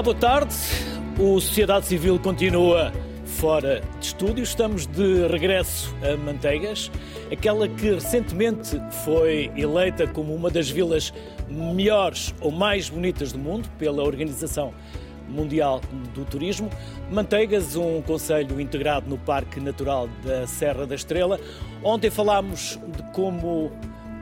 Olá, boa tarde. O Sociedade Civil continua fora de estúdio. Estamos de regresso a Manteigas, aquela que recentemente foi eleita como uma das vilas melhores ou mais bonitas do mundo pela Organização Mundial do Turismo. Manteigas, um conselho integrado no Parque Natural da Serra da Estrela. Ontem falámos de como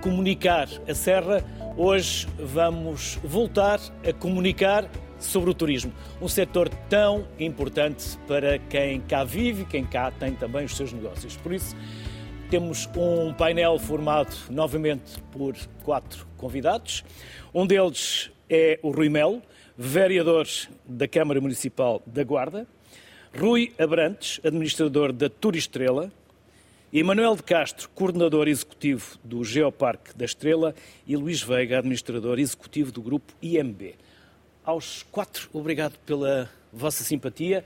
comunicar a Serra. Hoje vamos voltar a comunicar sobre o turismo, um setor tão importante para quem cá vive e quem cá tem também os seus negócios. Por isso, temos um painel formado novamente por quatro convidados. Um deles é o Rui Melo, vereador da Câmara Municipal da Guarda, Rui Abrantes, administrador da Turistrela, Emanuel de Castro, coordenador executivo do Geoparque da Estrela e Luís Veiga, administrador executivo do grupo IMB. Aos quatro, obrigado pela vossa simpatia.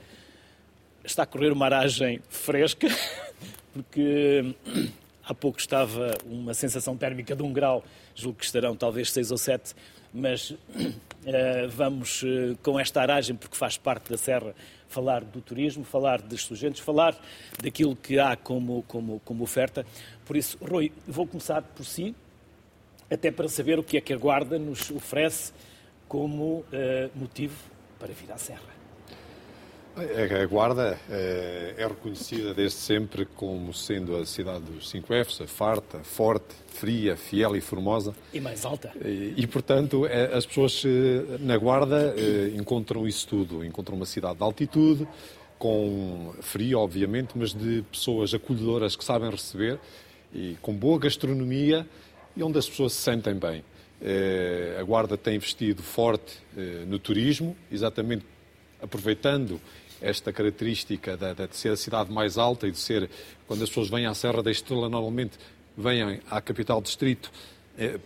Está a correr uma aragem fresca, porque há pouco estava uma sensação térmica de um grau, julgo que estarão talvez seis ou sete, mas uh, vamos uh, com esta aragem, porque faz parte da Serra, falar do turismo, falar dos estudantes, falar daquilo que há como, como, como oferta. Por isso, Rui, vou começar por si, até para saber o que é que a Guarda nos oferece como uh, motivo para vir à Serra. A Guarda é reconhecida desde sempre como sendo a cidade dos cinco Fs, a farta, forte, fria, fiel e formosa. E mais alta. E, e, portanto, as pessoas na Guarda encontram isso tudo. Encontram uma cidade de altitude, com frio, obviamente, mas de pessoas acolhedoras que sabem receber e com boa gastronomia e onde as pessoas se sentem bem. A Guarda tem investido forte no turismo, exatamente aproveitando esta característica de, de, ser a cidade mais alta e de ser, quando as pessoas vêm à Serra da Estrela, normalmente vêm à capital distrito eh,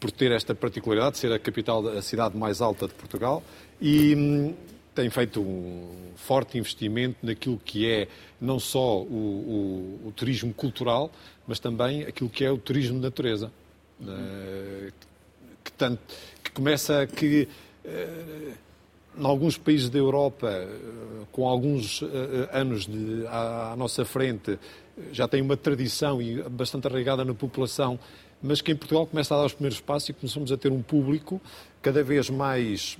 por ter esta particularidade de ser a capital, a cidade mais alta de Portugal e hum, tem feito um forte investimento naquilo que é não só o, o, o turismo cultural, mas também aquilo que é o turismo de natureza, uhum. que, tanto, que começa que em alguns países da Europa, com alguns anos de, à, à, nossa frente, já tem uma tradição e bastante arraigada na população, mas que em Portugal começa a dar os primeiros passos e começamos a ter um público cada vez mais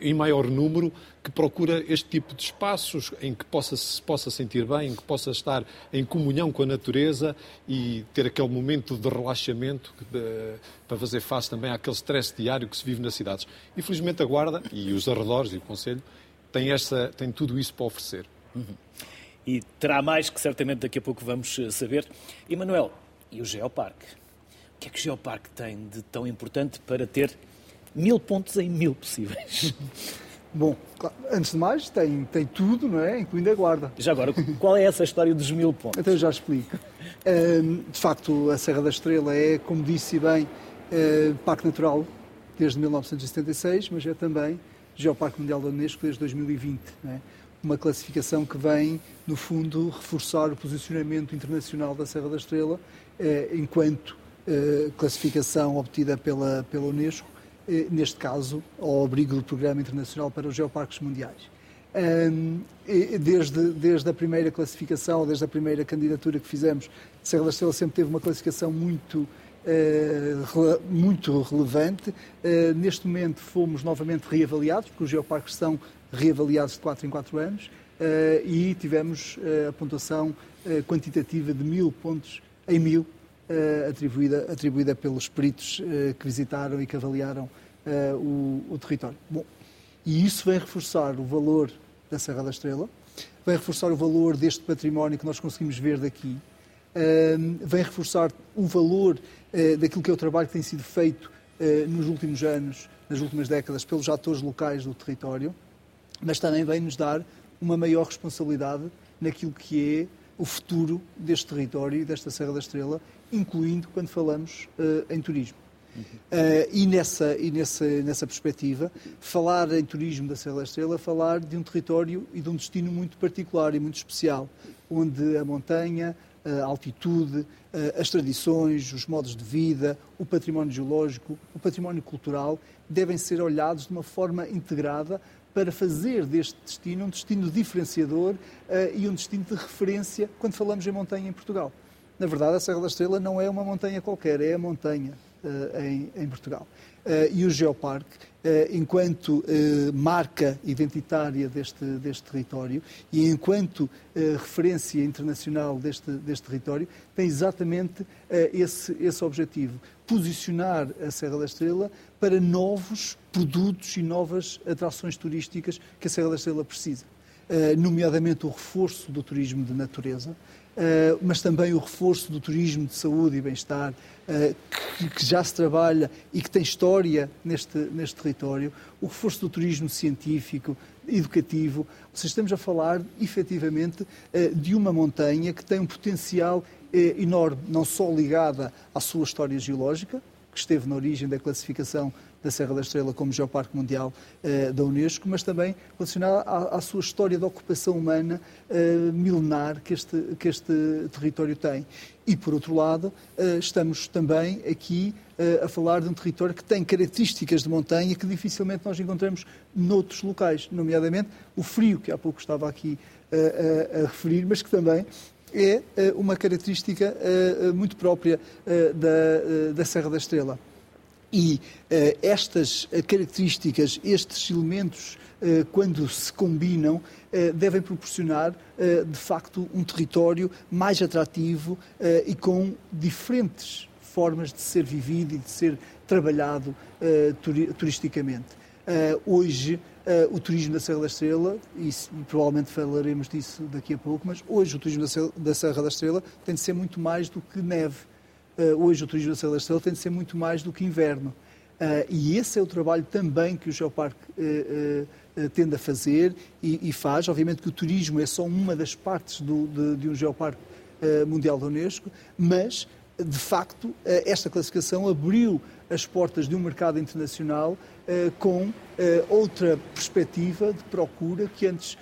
em maior número que procura este tipo de espaços em que possa, se possa sentir bem, em que possa estar em comunhão com a natureza e ter aquele momento de relaxamento de, para fazer face também àquele stress diário que se vive nas cidades. Infelizmente a Guarda e os arredores e o Conselho têm, têm tudo isso para oferecer. Uhum. E terá mais que certamente daqui a pouco vamos eh, saber. E Manuel, e o Geoparque? O que é que o Geoparque tem de tão importante para ter mil pontos em mil possíveis. Bom, antes de mais, tem, tem tudo, não é? Incluindo a guarda. Já agora, qual é essa história dos mil pontos? Então, já explico. De facto, a Serra da Estrela é, como disse bem, Parque Natural desde 1976, mas é também Geoparque Mundial da Unesco desde 2020. É? Uma classificação que vem, no fundo, reforçar o posicionamento internacional da Serra da Estrela eh, enquanto eh, classificação obtida pela, pela Unesco neste caso, ao abrigo do Programa Internacional para os Geoparques Mundiais. Desde, desde a primeira classificação, desde a primeira candidatura que fizemos, Serra da Estrela sempre teve uma classificação muito, eh, muito relevante. Eh, neste momento fomos novamente reavaliados, porque os geoparques são reavaliados de 4 em 4 anos, e tivemos a pontuação quantitativa de mil pontos em mil atribuída, atribuída pelos peritos uh, que visitaram e que avaliaram uh, o, o, território. Bom, e isso vem reforçar o valor da Serra da Estrela, vem reforçar o valor deste património que nós conseguimos ver daqui, vem reforçar o valor daquilo que é o trabalho que tem sido feito nos últimos anos, nas últimas décadas, pelos atores locais do território, mas também vem nos dar uma maior responsabilidade naquilo que é o futuro deste território e desta Serra da Estrela incluindo quando falamos uh, em turismo. Uhum. Uh, e nessa, e nessa, nessa perspectiva, falar em turismo da Serra da Estrela falar de um território e de um destino muito particular e muito especial, onde a montanha, a altitude, as tradições, os modos de vida, o património geológico, o património cultural, devem ser olhados de uma forma integrada para fazer deste destino um destino diferenciador uh, e um destino de referência quando falamos em montanha em Portugal. Na verdade, a Serra da Estrela não é uma montanha qualquer, é a montanha uh, em, em, Portugal. Uh, e o Geoparque, enquanto marca identitária deste, deste território e enquanto referência internacional deste, deste território, tem exatamente esse, esse objetivo: posicionar a Serra da Estrela para novos produtos e novas atrações turísticas que a Serra da Estrela precisa. Nomeadamente o reforço do turismo de natureza, uh, mas também o reforço do turismo de saúde e bem-estar, uh, que, já se trabalha e que tem história neste, neste território, o reforço do turismo científico, educativo. Ou seja, estamos a falar, efetivamente, de uma montanha que tem um potencial enorme, não só ligada à sua história geológica, que esteve na origem da classificação da Serra da Estrela como Geoparque Mundial eh, da Unesco, mas também relacionada à, à, sua história de ocupação humana eh, milenar que este, que este território tem. E, por outro lado, eh, estamos também aqui a falar de um território que tem características de montanha que dificilmente nós encontramos noutros locais, nomeadamente o frio, que há pouco estava aqui eh, a, a referir, mas que também é uma característica muito própria da Serra da Estrela. E uh, estas características, estes elementos, uh, quando se combinam, uh, devem proporcionar, de facto, um território mais atrativo e com diferentes formas de ser vivido e de ser trabalhado turisticamente. hoje, o turismo da Serra da Estrela, e, provavelmente falaremos disso daqui a pouco, mas hoje o turismo da Serra da Estrela tem de ser muito mais do que neve hoje o turismo da Serra da Estrela tem de ser muito mais do que inverno. Uh, e esse é o trabalho também que o Geoparque uh, tende a fazer e, e, faz. Obviamente que o turismo é só uma das partes do, de, de, um Geoparque Mundial da Unesco, mas, de facto, esta classificação abriu as portas de um mercado internacional com outra perspectiva de procura que antes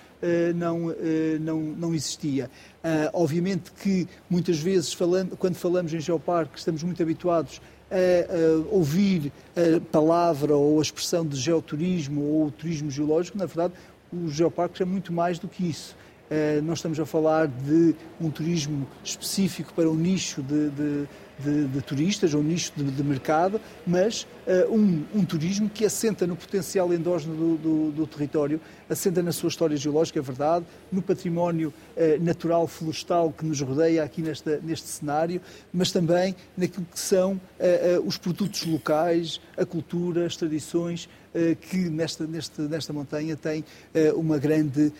não, não, não existia. Uh, obviamente que muitas vezes, falando, quando falamos em geoparque, estamos muito habituados a, a, ouvir a palavra ou a expressão de geoturismo ou turismo geológico. Na verdade, os geoparques é muito mais do que isso. Uh, nós estamos a falar de um turismo específico para um nicho de, de de, de turistas, ou nicho de, de mercado, mas uh, um, um, turismo que assenta no potencial endógeno do, do, do, território, assenta na sua história geológica, é verdade, no património uh, natural florestal que nos rodeia aqui nesta, neste cenário, mas também naquilo que são uh, os produtos locais, a cultura, as tradições, que nesta, nesta, nesta montanha tem uma, grande,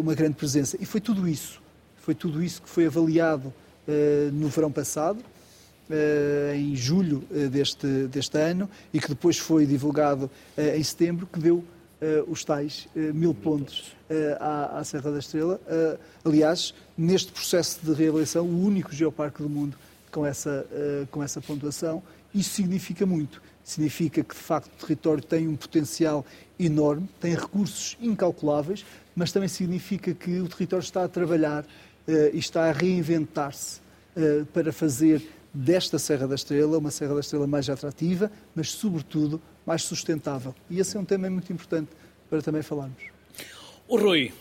uma grande presença. E foi tudo isso, foi tudo isso que foi avaliado no verão passado, eh, em julho eh, deste, deste ano e que depois foi divulgado eh, em setembro, que deu os tais mil pontos à, à Serra da Estrela. aliás, neste processo de reavaliação, o único geoparque do mundo com essa, com essa pontuação. Isso significa muito. Significa que, de facto, o território tem um potencial enorme, tem recursos incalculáveis, mas também significa que o território está a trabalhar e está a reinventar-se para fazer desta Serra da Estrela, uma Serra da Estrela mais atrativa, mas, sobretudo, mais sustentável. E esse é um tema muito importante para também falarmos. O Rui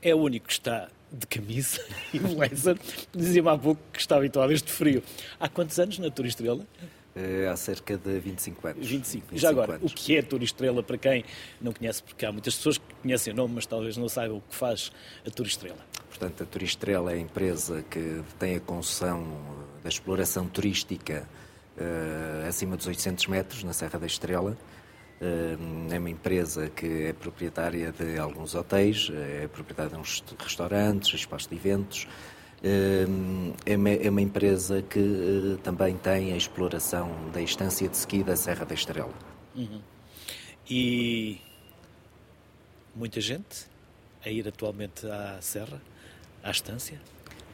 é o único que está de camisa e blazer. Dizia-me há pouco que está habituado a este frio. Há quantos anos na Tour Estrela? É, há cerca de 25 anos. 25. 25 Já agora, anos. o que é Tour Estrela para quem não conhece? Porque há muitas pessoas que conhecem o nome, mas talvez não saibam o que faz a Tour Estrela. Portanto, a Tour Estrela é a empresa que tem a concessão da exploração turística uh, acima dos 800 metros, na Serra da Estrela. Uh, é uma empresa que é proprietária de alguns hotéis, é proprietária de uns restaurantes, espaços de eventos. É, uma, é, uma, empresa que também tem a exploração da estância de ski da Serra da Estrela. Uhum. E muita gente a ir atualmente à Serra, à estância?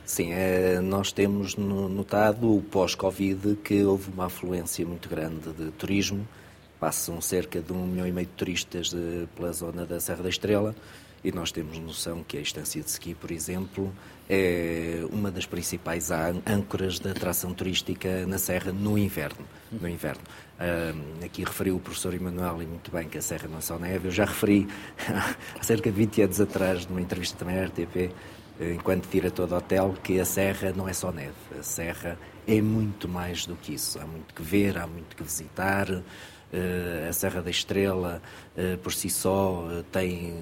Sim, é, nós temos notado, pós-Covid, que houve uma afluência muito grande de turismo. Passam cerca de um milhão e meio de turistas pela zona da Serra da Estrela e nós temos noção que a estância de ski, por exemplo, é uma das principais âncoras da atração turística na Serra no inverno. No inverno. Uh, aqui referiu o professor Emanuel e muito bem que a Serra não é só neve. Eu já referi há cerca de 20 anos atrás, numa entrevista também à RTP, enquanto diretor do hotel, que a Serra não é só neve. A Serra é muito mais do que isso. Há muito que ver, há muito que visitar. Eh, a Serra da Estrela, eh, por si só, eh, tem,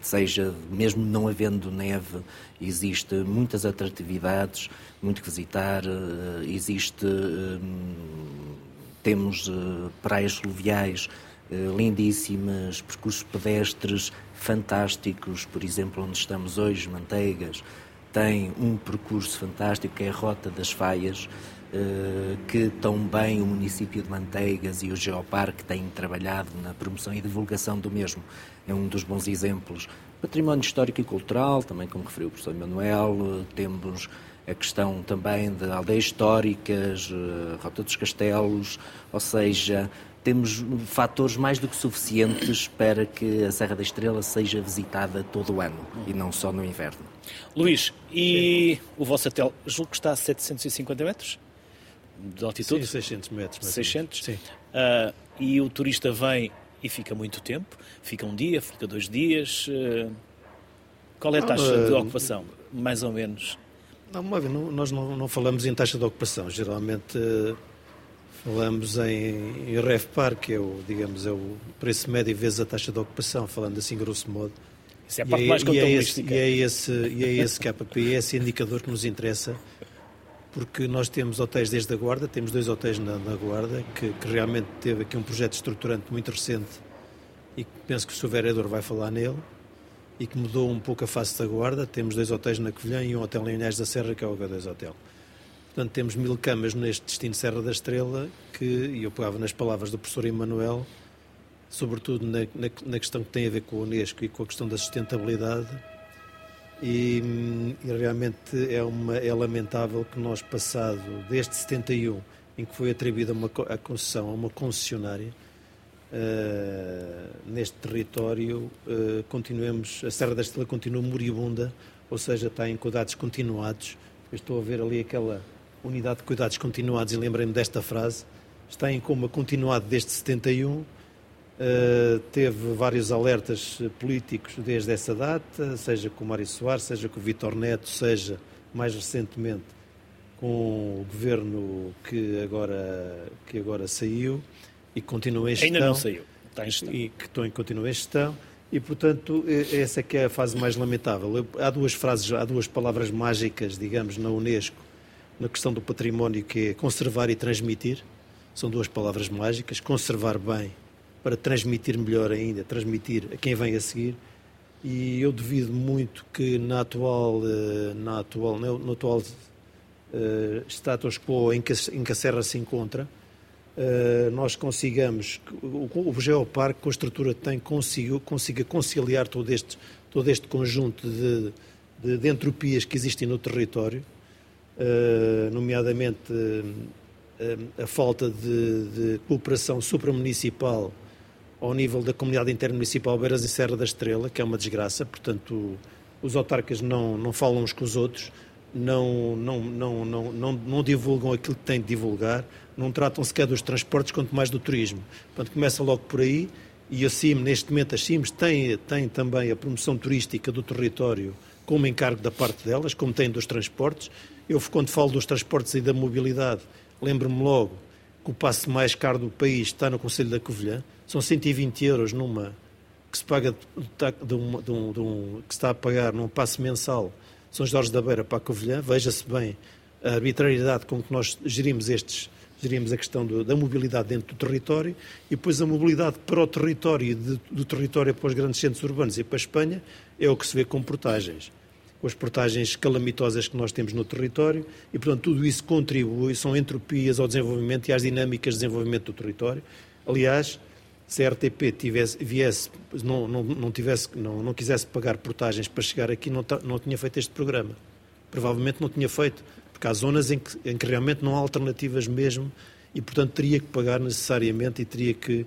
seja mesmo não havendo neve, existe muitas atratividades, muito que visitar, existe, temos praias fluviais lindíssimas, percursos pedestres fantásticos, por exemplo, onde estamos hoje, Manteigas, tem um percurso fantástico que é a Rota das Faias, eh, que tão bem o município de Manteigas e o Geoparque têm trabalhado na promoção e divulgação do mesmo. É um dos bons exemplos. Património histórico e cultural, também como referiu o professor Manuel, temos a questão também de aldeias históricas, eh, Rota dos Castelos, ou seja, temos fatores mais do que suficientes para que a Serra da Estrela seja visitada todo o ano e não só no inverno. Luís, e Sim. o vosso hotel, julgo que está a 750 metros de altitude? Sim, 600 metros. 600? Sim. Uh, e o turista vem e fica muito tempo? Fica um dia, fica dois dias? Uh, qual é a taxa uh, de ocupação, mais ou menos? Não, nós não, não, falamos em taxa de ocupação. Geralmente Falamos em, em REFPAR, que é o, digamos, é o preço médio vezes a taxa de ocupação, falando assim grosso modo. Isso é a parte e mais é, contabilística. E é esse, e é esse KPI, é esse indicador que nos interessa, porque nós temos hotéis desde a Guarda, temos dois hotéis na, na Guarda, que, que, realmente teve aqui um projeto estruturante muito recente e que penso que o Sr. Vereador vai falar nele, e que mudou um pouco a face da Guarda. Temos dois hotéis na Covilhã e um hotel em Inés da Serra, que é o H2 Hotel. Portanto, temos mil camas neste destino Serra da Estrela, que, e eu pegava nas palavras do professor Emanuel, sobretudo na, na, na, questão que tem a ver com o Unesco e com a questão da sustentabilidade, e, e realmente é, uma, é lamentável que nós, passado desde 71, em que foi atribuída uma, a concessão a uma concessionária, uh, neste território, uh, continuemos, a Serra da Estrela continua moribunda, ou seja, está em cuidados continuados. Eu estou a ver ali aquela Unidade de Cuidados Continuados, e lembrei-me desta frase, está em coma continuado desde 71, uh, eh, teve vários alertas políticos desde essa data, seja com o Mário Soares, seja com o Vitor Neto, seja mais recentemente com o governo que agora, que agora saiu e continua em gestão. Ainda não saiu, está em gestão. E que continua em gestão. E, portanto, essa é que é a fase mais lamentável. Há duas frases, há duas palavras mágicas, digamos, na Unesco, na questão do património, que é conservar e transmitir. São duas palavras mágicas. Conservar bem para transmitir melhor ainda, transmitir a quem vem a seguir. E eu devido muito que na atual, eh, na atual, no atual uh, status quo em que, em que a Serra se encontra, uh, nós consigamos, o, o Geoparque, com a estrutura que tem, consiga, consiga conciliar todo este, todo este conjunto de, de, de entropias que existem no território nomeadamente eh, a falta de, de cooperação supramunicipal ao nível da comunidade intermunicipal Beiras e Serra da Estrela, que é uma desgraça, portanto os autarcas não, não falam uns com os outros, não, não, não, não, não, não divulgam aquilo que têm de divulgar, não tratam sequer dos transportes, quanto mais do turismo. Portanto, começa logo por aí, e a CIM, neste momento, as CIMs têm, têm também a promoção turística do território como encargo da parte delas, como têm dos transportes, eu, quando falo dos transportes e da mobilidade, lembro-me logo que o passe mais caro do país está no Conselho da Covilhã. São 120 euros numa que se paga de um, de um, de um, que está a pagar num passe mensal São Jorge da Beira para a Covilhã. Veja-se bem a arbitrariedade com que nós gerimos estes gerimos a questão do, da mobilidade dentro do território e depois a mobilidade para o território, de, do território para os grandes centros urbanos e para a Espanha, é o que se vê com portagens as portagens calamitosas que nós temos no território e, portanto, tudo isso contribui, são entropias ao desenvolvimento e às dinâmicas de desenvolvimento do território. Aliás, se a RTP tivesse, viesse, não, não, não, tivesse, não, não quisesse pagar portagens para chegar aqui, não, não tinha feito este programa. Provavelmente não tinha feito, porque há zonas em que, em que realmente não há alternativas mesmo e, portanto, teria que pagar necessariamente e teria que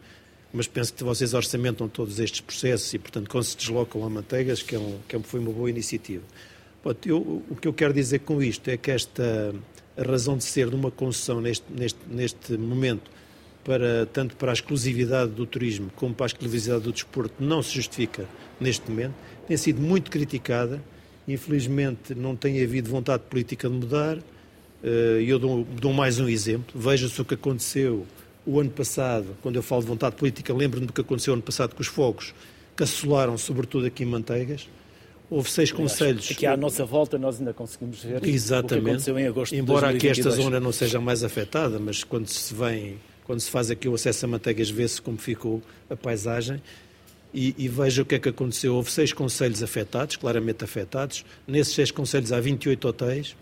mas penso que vocês orçamentam todos estes processos e, portanto, quando se deslocam a Manteigas, que, é um, que é foi uma boa iniciativa. Eu, o que eu quero dizer com isto é que esta razão de ser de uma concessão neste, neste, neste momento, para, tanto para a exclusividade do turismo como para a exclusividade do desporto, não se justifica neste momento. Tem sido muito criticada. Infelizmente, não tem havido vontade política de mudar. Eh, e eu dou, dou mais um exemplo. Veja-se o que aconteceu o ano passado, quando eu falo de vontade política, lembro-me do que aconteceu ano passado com os fogos, que assolaram, sobretudo aqui em Manteigas. Houve seis conselhos. Aqui à nossa volta nós ainda conseguimos ver Exatamente. o que aconteceu em agosto Embora aqui esta zona não seja mais afetada, mas quando se vem, quando se faz aqui o acesso a Manteigas, vê-se como ficou a paisagem. E, e, veja o que é que aconteceu. Houve seis conselhos afetados, claramente afetados. Nesses seis conselhos há 28 hotéis.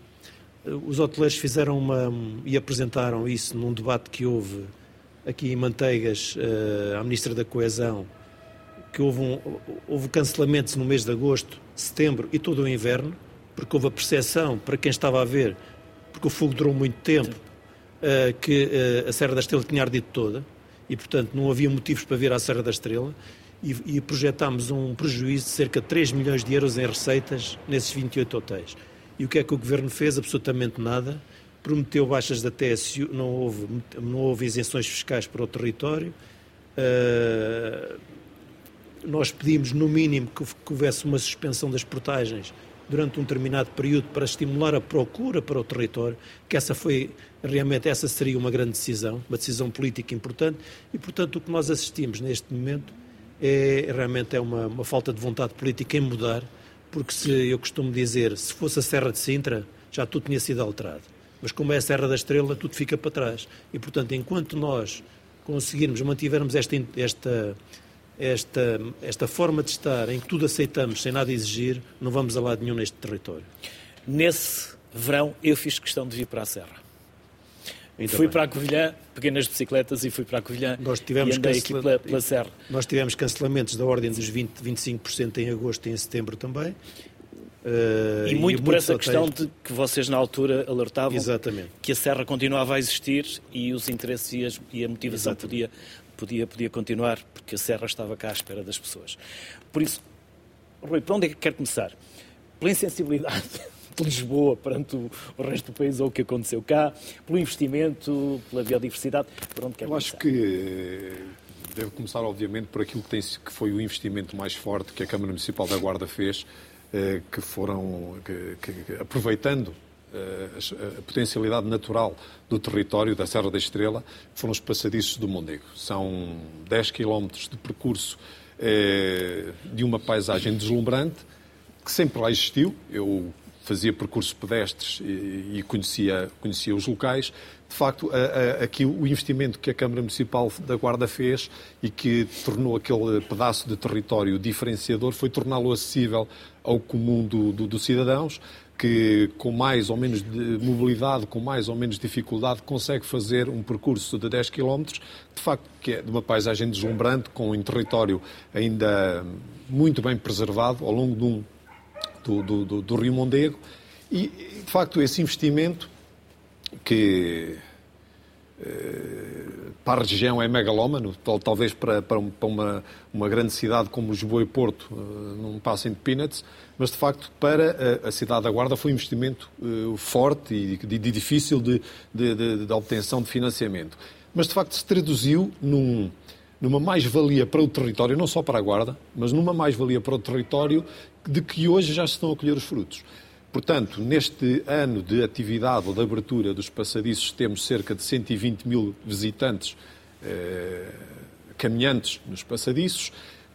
Os hoteleiros fizeram uma e apresentaram isso num debate que houve aqui em Manteigas uh, à Ministra da Coesão, que houve, um, houve cancelamentos no mês de agosto, setembro e todo o inverno, porque houve a percepção, para quem estava a ver, porque o fogo durou muito tempo, uh, que uh, a Serra da Estrela tinha ardido toda e, portanto, não havia motivos para vir à Serra da Estrela e, e projetámos um prejuízo de cerca de 3 milhões de euros em receitas nesses 28 hotéis. E o que é que o Governo fez? Absolutamente nada. Prometeu baixas da TSU, não houve, não houve isenções fiscais para o território. Uh, nós pedimos, no mínimo, que, houvesse uma suspensão das portagens durante um determinado período para estimular a procura para o território, que essa foi, realmente, essa seria uma grande decisão, uma decisão política importante, e, portanto, o que nós assistimos neste momento é, realmente é uma, uma falta de vontade política em mudar, porque se, eu costumo dizer, se fosse a Serra de Sintra, já tudo tinha sido alterado. Mas como é a Serra da Estrela, tudo fica para trás. E, portanto, enquanto nós conseguirmos, mantivermos esta, esta esta, esta forma de estar em que tudo aceitamos sem nada exigir, não vamos a lado nenhum neste território. Nesse verão, eu fiz questão de vir para a Serra. Ainda fui bem. para a Covilhã, peguei nas bicicletas e fui para a Covilhã nós tivemos e andei aqui pela, pela, Serra. Nós tivemos cancelamentos da ordem dos 20, 25% em agosto e em setembro também. Uh, e muito e por essa questão de que vocês na altura alertavam Exatamente. que a Serra continuava a existir e os interesses e, as, e a motivação podia, podia, podia continuar, porque a Serra estava cá à espera das pessoas. Por isso, Rui, para onde é que quer começar? Pela insensibilidade de Lisboa perante o, o, resto do país ou o que aconteceu cá, pelo investimento, pela biodiversidade, para onde quer Eu começar? acho que eh, deve começar, obviamente, por aquilo que, tem, que foi o investimento mais forte que a Câmara Municipal da Guarda fez, que foram, que, que, aproveitando a potencialidade natural do território da Serra da Estrela foram os passadiços do Mondego. São 10 quilómetros de percurso eh, de uma paisagem deslumbrante que sempre lá existiu. Eu fazia percursos pedestres e, conhecia, conhecia os locais. De facto, aqui o investimento que a Câmara Municipal da Guarda fez e que tornou aquele pedaço de território diferenciador foi torná-lo acessível ao comum do, do, dos cidadãos que com mais ou menos mobilidade, com mais ou menos dificuldade, consegue fazer um percurso de 10 km, de facto que é de uma paisagem deslumbrante, com um território ainda muito bem preservado ao longo do, do, do, do Rio Mondego, e de facto esse investimento que eh, para a região é megalómano, talvez para, para, uma, uma grande cidade como Lisboa e Porto eh, não passem de peanuts, mas de facto para a, cidade da Guarda foi um investimento uh, forte e de, de difícil de, de, de, de, obtenção de financiamento. Mas de facto se traduziu num, numa mais-valia para o território, não só para a Guarda, mas numa mais-valia para o território de que hoje já se estão a colher os frutos. Portanto, neste ano de atividade ou de abertura dos passadiços, temos cerca de 120 mil visitantes eh, caminhantes nos passadiços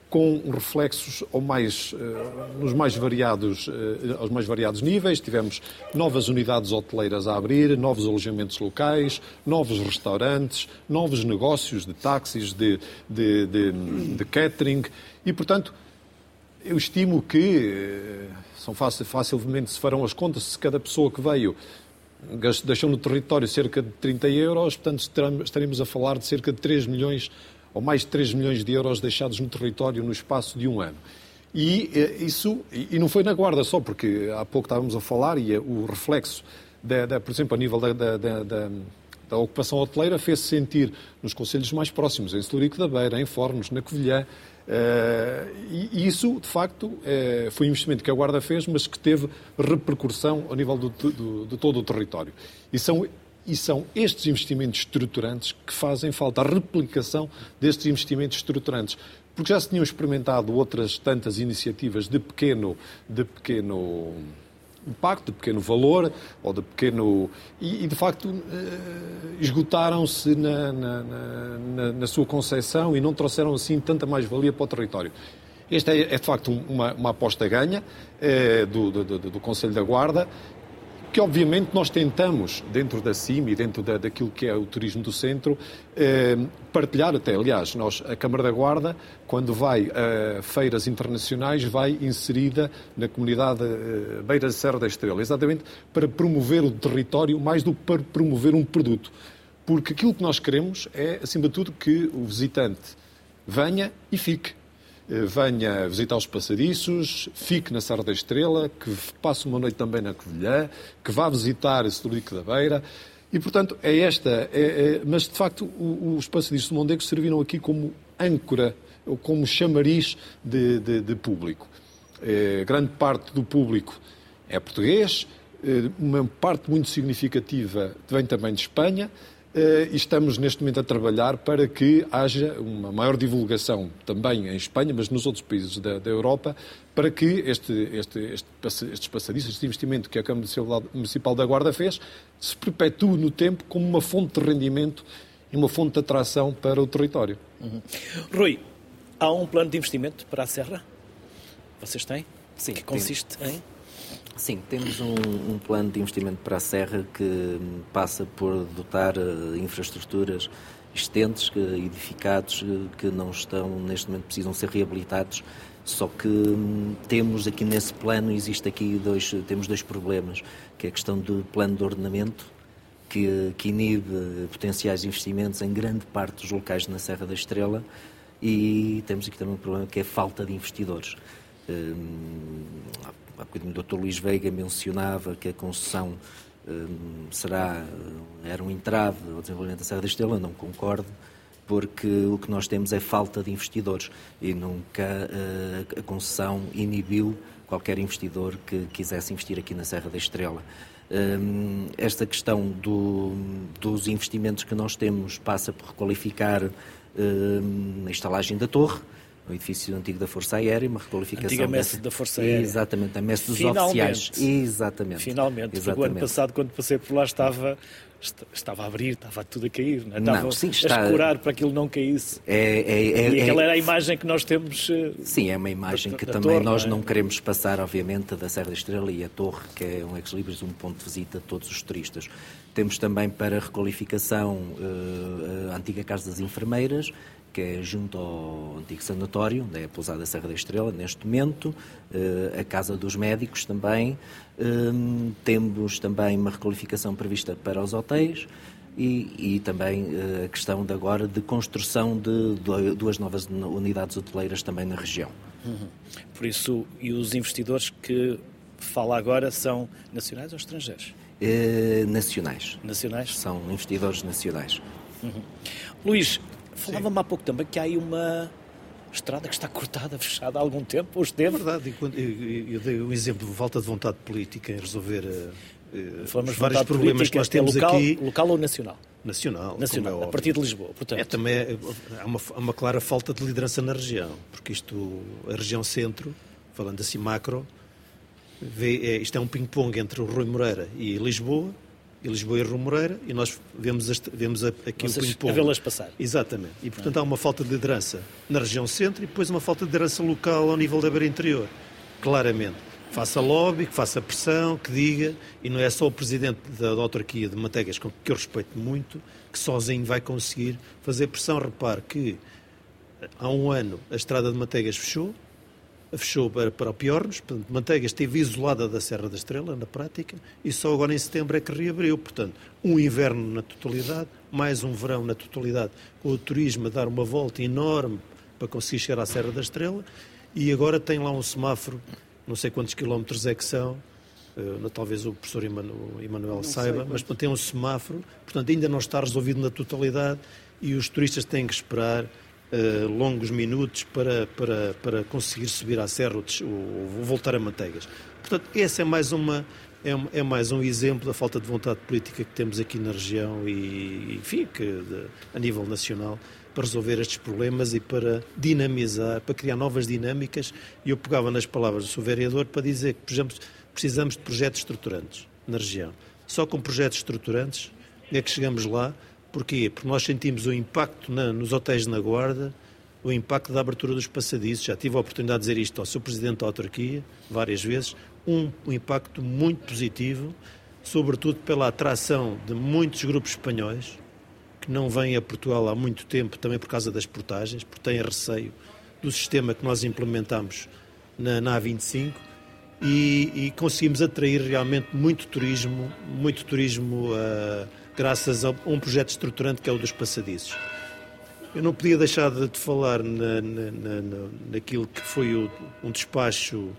com reflexos ao mais, uh, nos mais variados, uh, aos mais variados níveis. Tivemos novas unidades hoteleiras a abrir, novos alojamentos locais, novos restaurantes, novos negócios de táxis, de, de, de, de catering e, portanto, eu estimo que uh, são facilmente se farão as contas se cada pessoa que veio deixou no território cerca de 30 euros, portanto estaremos a falar de cerca de 3 milhões ou mais de 3 milhões de euros deixados no território no espaço de um ano. E eh, isso, e não foi na Guarda só, porque há pouco estávamos a falar, e é o reflexo, da, da, por exemplo, a nível da, da, da ocupação hoteleira fez-se sentir nos conselhos mais próximos, em Celurico da Beira, em Fornos, na Covilhã. E isso, de facto, foi um investimento que a Guarda fez, mas que teve repercussão ao nível do, do, de todo o território. E são e são estes investimentos estruturantes que fazem falta, a replicação destes investimentos estruturantes. Porque já se tinham experimentado outras tantas iniciativas de pequeno, de pequeno impacto, de pequeno valor ou de pequeno. e, e de facto eh, esgotaram-se na, na, na, na, sua concepção e não trouxeram assim tanta mais-valia para o território. Esta é, é de facto uma, uma aposta ganha é, do, do, do, do Conselho da Guarda que obviamente nós tentamos, dentro da CIM e dentro da, daquilo que é o turismo do centro, eh, partilhar até. Aliás, nós, a Câmara da Guarda, quando vai a feiras internacionais, vai inserida na comunidade eh, Beira Serra da Estrela, exatamente para promover o território mais do que para promover um produto. Porque aquilo que nós queremos é, acima de tudo, que o visitante venha e fique. Eh, venha visitar os passadiços, fique na Serra da Estrela, que passe uma noite também na Covilhã, que vá visitar esse Turico da Beira. E, portanto, é esta. É, é, mas, de facto, os passadiços de Mondego serviram aqui como âncora, ou como chamariz de, de, de público. É, grande parte do público é português, eh, uma parte muito significativa vem também de Espanha, e estamos neste momento a trabalhar para que haja uma maior divulgação também em Espanha, mas nos outros países da, da Europa, para que este, este, este, estes passadiços, este investimento que a Câmara Municipal da Guarda fez, se perpetue no tempo como uma fonte de rendimento e uma fonte de atração para o território. Uhum. Rui, há um plano de investimento para a Serra? Vocês têm? Sim. Que consiste tem. em? Sim, temos um, um, plano de investimento para a Serra que passa por dotar uh, infraestruturas existentes, que, edificados, uh, que não estão, neste momento, precisam ser reabilitados. Só que um, temos aqui nesse plano, existe aqui dois, temos dois problemas, que é a questão do plano de ordenamento, que, que inibe potenciais investimentos em grande parte dos locais na Serra da Estrela, e temos aqui também um problema que é a falta de investidores. Um, há bocadinho o Dr. Luís Veiga mencionava que a concessão um, será, era um entrave ao desenvolvimento da Serra da Estrela, não concordo, porque o que nós temos é falta de investidores e nunca uh, a concessão inibiu qualquer investidor que quisesse investir aqui na Serra da Estrela. Um, esta questão do, dos investimentos que nós temos passa por requalificar um, a instalagem da torre, o edifício antigo da Força Aérea, uma requalificação. Antiga messe da Força Aérea. Exatamente, a messe dos Finalmente. oficiais. Exatamente. Finalmente, Exatamente. porque o ano passado, quando passei por lá, estava, estava a abrir, estava tudo a cair, não, é? estava não, sim, está... a escurar para que aquilo não caísse. É, é, é, e aquela era a imagem que nós temos. Eh, sim, é uma imagem da, que da também torre, nós não, é? não, queremos passar, obviamente, da Serra da Estrela e a Torre, que é um ex-libris, um ponto de visita de todos os turistas. Temos também para requalificação uh, a antiga Casa das Enfermeiras, que é junto ao antigo sanatório, onde é a pousada Serra da Estrela, neste momento, eh, a Casa dos Médicos também. Ehm, temos também uma requalificação prevista para os hotéis e, e também eh, a questão de agora de construção de duas novas unidades hoteleiras também na região. Uhum. Por isso, e os investidores que fala agora são nacionais ou estrangeiros? Eh, nacionais. Nacionais? São investidores nacionais. Uhum. Luís, Falava-me há pouco também que há aí uma estrada que está cortada, fechada há algum tempo, ou esteve. É verdade, eu, eu dei um exemplo de falta de vontade política em resolver uh, Falamos vários problemas que nós temos é local, aqui. Local ou nacional? Nacional. Nacional, é a partir de Lisboa, portanto. É, também é, há, uma, há uma clara falta de liderança na região, porque isto, a região centro, falando assim macro, vê, é, isto é um ping-pong entre o Rui Moreira e Lisboa, e Lisboa e Rio Moreira, e nós vemos, este, vemos aqui Vocês o ping-pong. vê-las passar. Exatamente. E, portanto, há uma falta de liderança na região centro e depois uma falta de liderança local ao nível da beira interior. Claramente. Faça lobby, que faça pressão, que diga, e não é só o presidente da, da autarquia de Mategas, que eu respeito muito, que sozinho vai conseguir fazer pressão. Repare que há um ano a estrada de Mategas fechou, fechou para, para o Piornos, portanto, Manteiga esteve isolada da Serra da Estrela, na prática, e só agora em setembro é que reabriu. Portanto, um inverno na totalidade, mais um verão na totalidade, com o turismo a dar uma volta enorme para conseguir chegar à Serra da Estrela, e agora tem lá um semáforo, não sei quantos quilómetros é que são, Uh, talvez o professor Emanuel saiba, mas portanto, tem um semáforo, portanto ainda não está resolvido na totalidade e os turistas têm que esperar uh, longos minutos para, para, para conseguir subir à serra ou, ou voltar a Manteigas. Portanto, essa é mais uma é, é, mais um exemplo da falta de vontade política que temos aqui na região e, enfim, que de, a nível nacional para resolver estes problemas e para dinamizar, para criar novas dinâmicas. E eu pegava nas palavras do seu vereador para dizer que, por exemplo, precisamos de projetos estruturantes na região. Só com projetos estruturantes é que chegamos lá. Porquê? Porque nós sentimos o impacto na, nos hotéis na Guarda, o impacto da abertura dos passadiços. Já tive a oportunidade de dizer isto ao seu Presidente da autarquia, várias vezes um, um impacto muito positivo, sobretudo pela atração de muitos grupos espanhóis que não vêm a Portugal há muito tempo, também por causa das portagens, porque têm receio do sistema que nós implementamos na, na A25 e, e, conseguimos atrair realmente muito turismo, muito turismo uh, graças a um projeto estruturante que é o dos passadiços. Eu não podia deixar de, falar na, na, na, naquilo que foi o, um despacho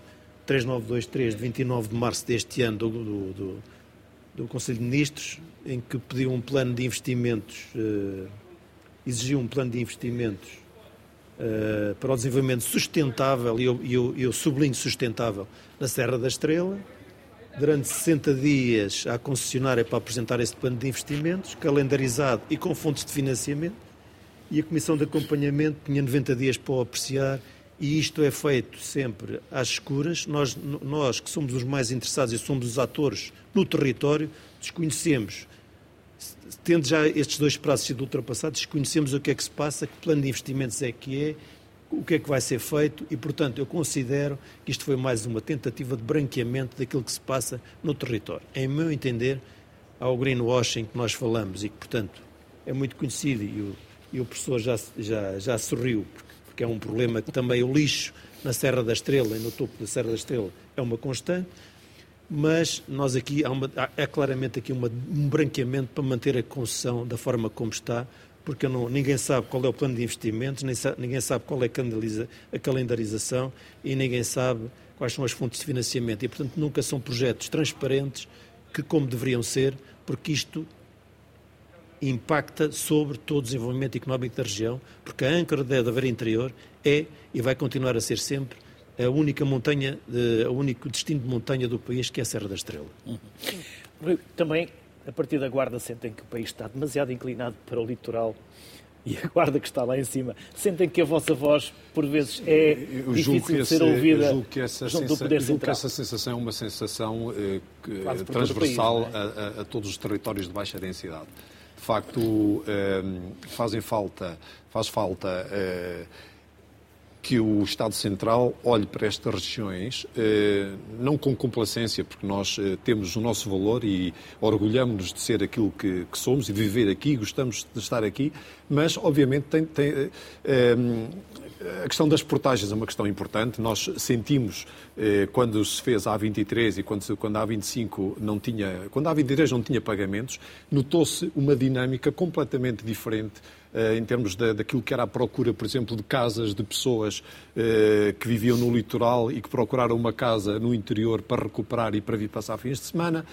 3923 de 29 de março deste ano do, do, do, do Conselho de Ministros, em que pediu um plano de investimentos, uh, exigiu um plano de investimentos uh, para o desenvolvimento sustentável, e eu, eu, eu sublinho sustentável, na Serra da Estrela. Durante 60 dias, a concessionária para apresentar esse plano de investimentos, calendarizado e com fontes de financiamento, e a Comissão de Acompanhamento tinha 90 dias para o apreciar e isto é feito sempre às escuras. Nós, nós que somos os mais interessados e somos os atores no território, desconhecemos, tendo já estes dois prazos sido ultrapassados, desconhecemos o que é que se passa, que plano de investimentos é que é, o que é que vai ser feito e, portanto, eu considero que isto foi mais uma tentativa de branqueamento daquilo que se passa no território. Em meu entender, ao greenwashing que nós falamos e que, portanto, é muito conhecido e o, e o professor já, já, já sorriu, porque que é um problema que também o lixo na Serra da Estrela e no topo da Serra da Estrela é uma constante, mas nós aqui há, uma, há claramente aqui uma, um branqueamento para manter a concessão da forma como está, porque não, ninguém sabe qual é o plano de investimentos, sabe, ninguém sabe qual é a calendarização e ninguém sabe quais são as fontes de financiamento. E, portanto, nunca são projetos transparentes que, como deveriam ser, porque isto impacta sobre todo o desenvolvimento económico da região, porque a âncora da haver interior é e vai continuar a ser sempre a única montanha, o único destino de montanha do país, que é a Serra da Estrela. Uhum. Também, a partir da Guarda, sentem que o país está demasiado inclinado para o litoral e a guarda que está lá em cima, sentem que a vossa voz, por vezes, é difícil de ser ouvida eu julgo que essa junto sensa, poder julgo que essa sensação é uma sensação eh, que, transversal país, é? a, a, todos os territórios de baixa densidade de facto ehm, fazem falta, faz falta eh, que o Estado Central olhe para estas regiões, eh, não com complacência, porque nós eh, temos o nosso valor e orgulhamos-nos de ser aquilo que, somos e viver aqui, gostamos de estar aqui, mas obviamente tem, tem, a questão das portagens é uma questão importante. Nós sentimos, eh, quando se fez a A23 e quando, quando a A25 não tinha, quando a A23 não tinha pagamentos, notou-se uma dinâmica completamente diferente eh, em termos da, daquilo que era a procura, por exemplo, de casas de pessoas eh, que viviam no litoral e que procuraram uma casa no interior para recuperar e para vir passar fins de semana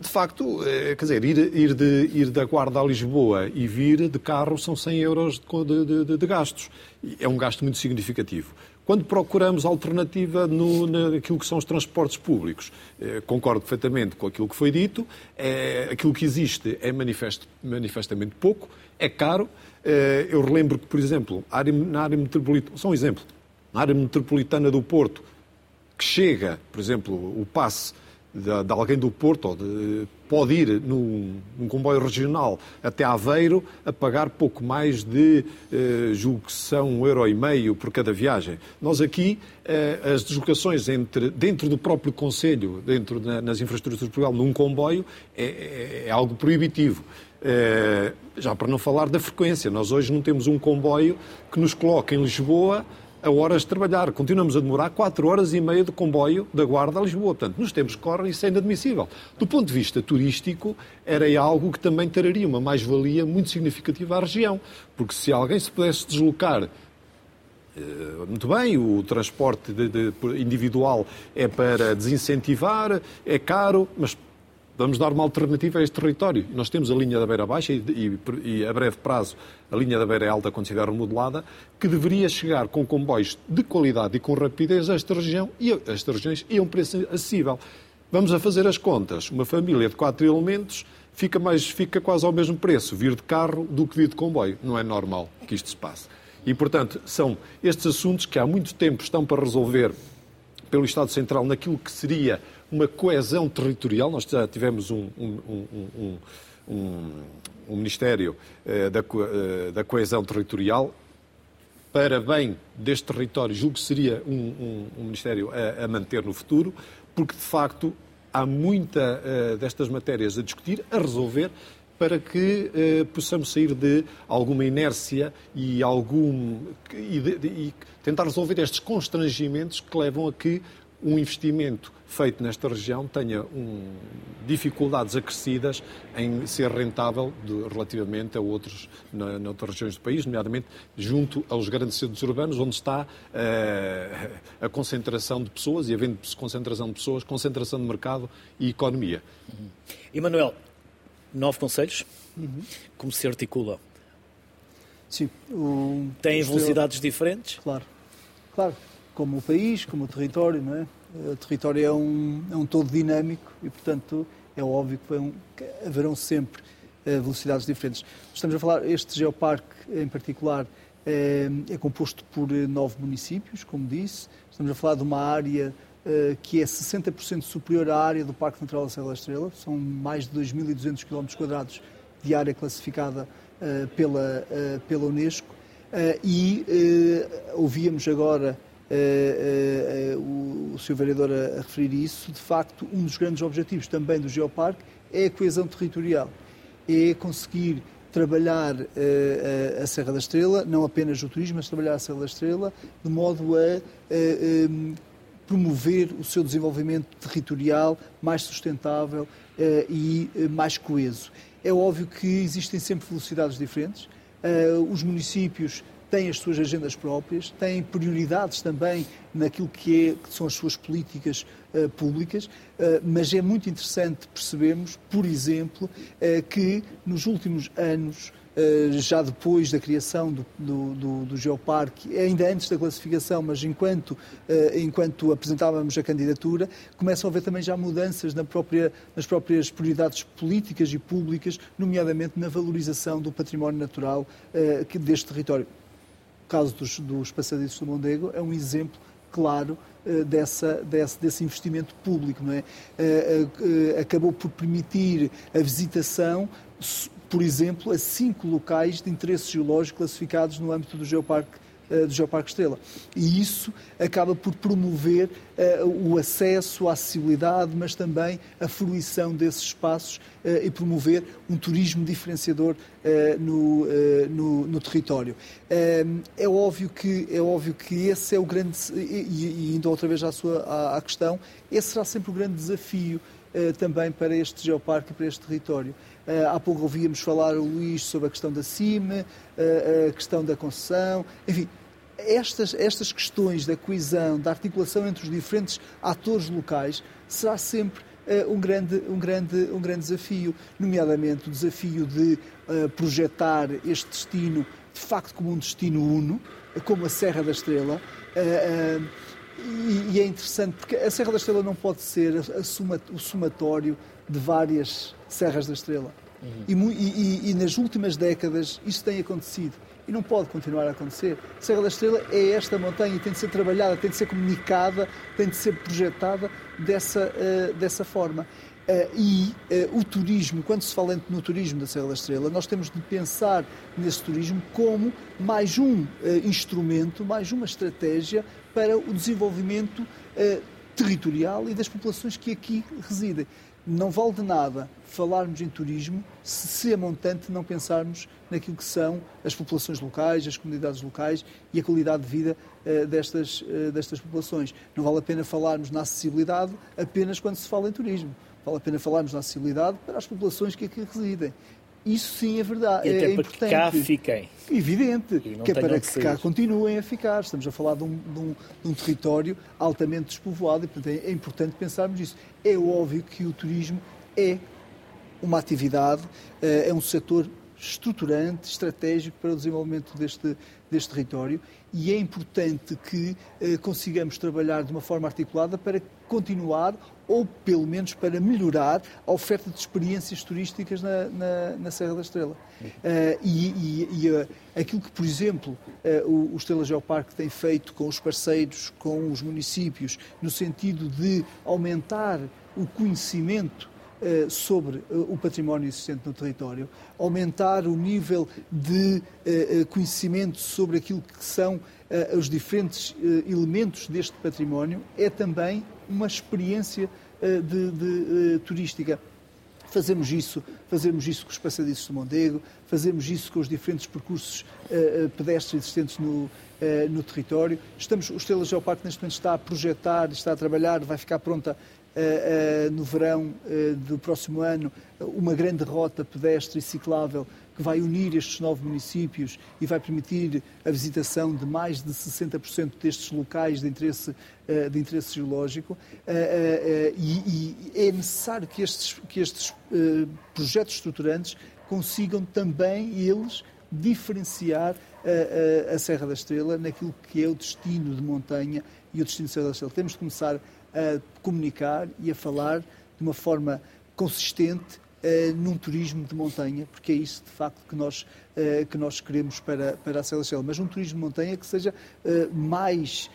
de facto, eh, quer dizer, ir, ir, de, ir da Guarda a Lisboa e vir de carro são 100 euros de, de, de gastos. É um gasto muito significativo. Quando procuramos alternativa no, naquilo que são os transportes públicos, eh, concordo perfeitamente com aquilo que foi dito, é, aquilo que existe é manifest, manifestamente pouco, é caro. Eh, eu relembro que, por exemplo, na área metropolitana, só um exemplo, na área metropolitana do Porto, que chega, por exemplo, o passe de, alguém do Porto, de, pode ir num, num, comboio regional até Aveiro a pagar pouco mais de, eh, julgo que são um euro e meio por cada viagem. Nós aqui, eh, as deslocações entre, dentro do próprio Conselho, dentro na, nas infraestruturas de Portugal, num comboio, é, é, é algo proibitivo. Eh, já para não falar da frequência, nós hoje não temos um comboio que nos coloque em Lisboa a horas de trabalhar. Continuamos a demorar 4 horas e meia de comboio da Guarda a Lisboa. Portanto, nos tempos que correm, isso é inadmissível. Do ponto de vista turístico, era algo que também traria uma mais-valia muito significativa à região. Porque se alguém se pudesse deslocar muito bem, o transporte individual é para desincentivar, é caro, mas vamos dar uma alternativa a este território. Nós temos a linha da Beira Baixa e, e, e, a breve prazo a linha da Beira Alta, quando estiver remodelada, que deveria chegar com comboios de qualidade e com rapidez a esta região e a regiões e a um preço acessível. Vamos a fazer as contas. Uma família de quatro elementos fica, mais, fica quase ao mesmo preço vir de carro do que vir de comboio. Não é normal que isto se passe. E, portanto, são estes assuntos que há muito tempo estão para resolver pelo Estado Central naquilo que seria uma coesão territorial. Nós já tivemos um, um, um, um Ministério uh, da, uh, da, Coesão Territorial para bem deste território. Julgo que seria um, Ministério a, a, manter no futuro, porque de facto há muita uh, destas matérias a discutir, a resolver, para que eh, possamos sair de alguma inércia e, algum, e, de, e, tentar resolver estes constrangimentos que levam a que um investimento feito nesta região tenha um, dificuldades acrescidas em ser rentável de, relativamente a outros, na, noutras regiões do país, nomeadamente junto aos grandes centros urbanos, onde está uh, a concentração de pessoas e, havendo concentração de pessoas, concentração de mercado e economia. Uhum. Emanuel, nove conselhos, uhum. como se articula? Sim. O... Têm velocidades diferentes? Claro, claro como o país, como o território, não é? O território é um, é um todo dinâmico e, portanto, é óbvio que, um, que haverão sempre uh, velocidades diferentes. Estamos a falar, este geoparque em particular é, é, composto por nove municípios, como disse. Estamos a falar de uma área uh, que é 60% superior à área do Parque Natural da Serra da Estrela. São mais de 2.200 km de área classificada uh, pela, pela Unesco. e ouvíamos agora o, o Sr. Vereador a, referir isso, de facto, um dos grandes objetivos também do Geoparque é a coesão territorial, é conseguir trabalhar a Serra da Estrela, não apenas o turismo, mas trabalhar a Serra da Estrela, de modo a promover o seu desenvolvimento territorial mais sustentável e mais coeso. É óbvio que existem sempre velocidades diferentes. os municípios têm as suas agendas próprias, têm prioridades também naquilo que, é, que são as suas políticas uh, públicas, uh, mas é muito interessante percebermos, por exemplo, uh, que nos últimos anos já depois da criação do, do, do, do, Geoparque, ainda antes da classificação, mas enquanto, enquanto apresentávamos a candidatura, começam a haver também já mudanças na própria, nas próprias prioridades políticas e públicas, nomeadamente na valorização do património natural deste território caso dos, dos passadiços do Mondego é um exemplo claro uh, dessa, desse, desse, investimento público. Não é? Uh, uh, acabou por permitir a visitação, por exemplo, a cinco locais de interesse geológico classificados no âmbito do Geoparque eh, do Geoparque Estrela. E isso acaba por promover uh, o acesso, a acessibilidade, mas também a fruição desses espaços uh, e promover um turismo diferenciador no, no, no, território. é, óbvio que, é óbvio que esse é o grande, e, e indo outra vez à, sua, à, à questão, esse será sempre o grande desafio também para este geoparque e para este território. Há pouco ouvíamos falar o Luís sobre a questão da CIME, a questão da concessão, enfim, estas, estas questões da coesão, da articulação entre os diferentes atores locais, será sempre uh, um, grande, um, grande, um grande desafio, nomeadamente o desafio de uh, projetar este destino de facto como um destino uno, como a Serra da Estrela. Uh, e, e, é interessante porque a Serra da Estrela não pode ser a, a suma, o somatório de várias Serras da Estrela. Uhum. E, e, e, nas últimas décadas isso tem acontecido. E não pode continuar a acontecer. Serra da Estrela é esta montanha e tem de ser trabalhada, tem de ser comunicada, tem de ser projetada dessa, uh, dessa forma. Uh, e uh, o turismo, quando se fala no turismo da Serra da Estrela, nós temos de pensar nesse turismo como mais um instrumento, mais uma estratégia para o desenvolvimento territorial e das populações que aqui residem não vale de nada falarmos em turismo se, se a montante não pensarmos naquilo que são as populações locais, as comunidades locais e a qualidade de vida uh, destas, uh, destas populações. Não vale a pena falarmos na acessibilidade apenas quando se fala em turismo. Vale a pena falarmos na acessibilidade para as populações que aqui residem. Isso sim é verdade. E até é para importante. que cá fiquem. Evidente, que é para que, que cá continuem a ficar. Estamos a falar de um, de um, de um território altamente despovoado e, portanto, é, é importante pensarmos nisso. É óbvio que o turismo é uma atividade, eh, é um setor estruturante, estratégico para o desenvolvimento deste, deste território e é importante que eh, consigamos trabalhar de uma forma articulada para continuar ou pelo menos para melhorar a oferta de experiências turísticas na, na, na Serra da Estrela. Uh, e, e, e uh, aquilo que, por exemplo, uh, o, o Estrela Geoparque tem feito com os parceiros, com os municípios, no sentido de aumentar o conhecimento sobre o património existente no território, aumentar o nível de conhecimento sobre aquilo que são os diferentes elementos deste património, é também uma experiência de, de, de turística. Fazemos isso, fazemos isso com os passadiços de Mondego, fazemos isso com os diferentes percursos uh, pedestres existentes no, uh, no território. Estamos, o Estrela Geoparque neste momento está a projetar, está a trabalhar, vai ficar pronta uh, no verão do próximo ano uma grande rota pedestre e ciclável vai unir estes nove municípios e vai permitir a visitação de mais de 60% destes locais de interesse, de interesse geológico. E é necessário que estes, que estes projetos estruturantes consigam também eles diferenciar a, a, a, Serra da Estrela naquilo que é o destino de montanha e o destino de Serra da Estrela. Temos de começar a comunicar e a falar de uma forma consistente uh, num turismo de montanha, porque é isso de facto que nós, uh, que nós queremos para, para a Estrela, mas um turismo de montanha que seja uh, mais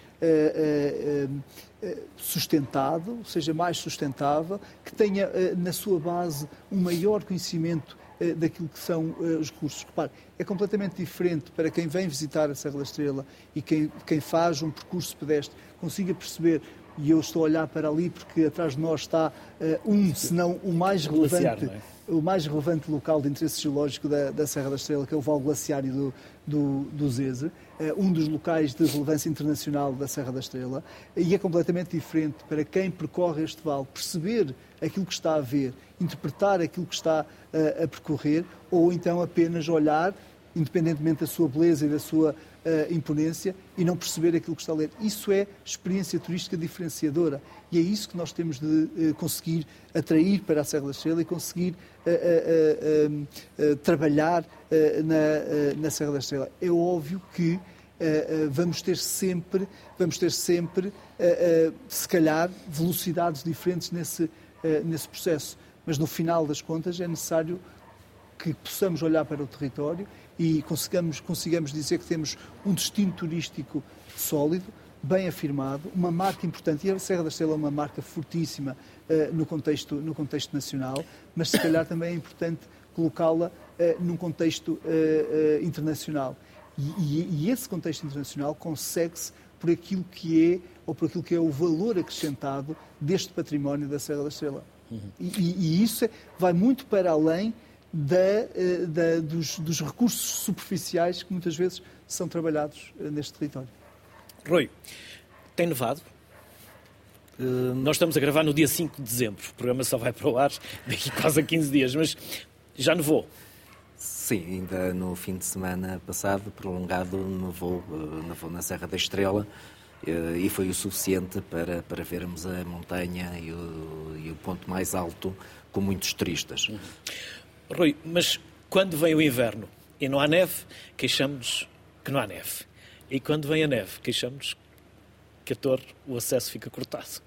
sustentado, seja mais sustentável, que tenha na sua base um maior conhecimento daquilo que são os recursos. Repare, é completamente diferente para quem vem visitar a Serra da Estrela e quem, quem faz um percurso pedestre consiga perceber e eu estou a olhar para ali porque atrás de nós está uh, um, se não o mais relevante, é? o mais relevante local de interesse geológico da, da, Serra da Estrela, que é o Val Glaciário do, do, do Zeze, uh, um dos locais de relevância internacional da Serra da Estrela, e é completamente diferente para quem percorre este vale perceber aquilo que está a ver, interpretar aquilo que está uh, a percorrer, ou então apenas olhar, independentemente da sua beleza e da sua uh, imponência e não perceber aquilo que está a ler. Isso é experiência turística diferenciadora e é isso que nós temos de uh, conseguir atrair para a Serra da Estrela e conseguir uh, trabalhar na, na Serra da Estrela. É óbvio que vamos ter sempre, vamos ter sempre, se calhar, velocidades diferentes nesse, nesse processo. Mas no final das contas é necessário que possamos olhar para o território e consigamos, consigamos dizer que temos um destino turístico sólido, bem afirmado, uma marca importante. E a Serra da Estrela é uma marca fortíssima uh, no, contexto, no contexto nacional, mas se calhar também é importante colocá-la uh, num contexto uh, internacional. E, e, e, esse contexto internacional consegue-se por aquilo que é, ou por aquilo que é o valor acrescentado deste património da Serra da Estrela. Uhum. E, e, isso é, vai muito para além da, eh, da, dos, dos, recursos superficiais que muitas vezes são trabalhados eh, neste território. Rui, tem nevado? Uh, nós estamos a gravar no dia 5 de dezembro. O programa só vai para o ar daqui quase a 15 dias, mas já nevou? Sim, ainda no fim de semana passado, prolongado, nevou, nevou na Serra da Estrela e foi o suficiente para, para vermos a montanha e o, e o ponto mais alto com muitos turistas. Uhum. Rui, mas quando vem o inverno e não há neve, queixamos que não há neve. E quando vem a neve, queixamos que a torre, o acesso fica cortado.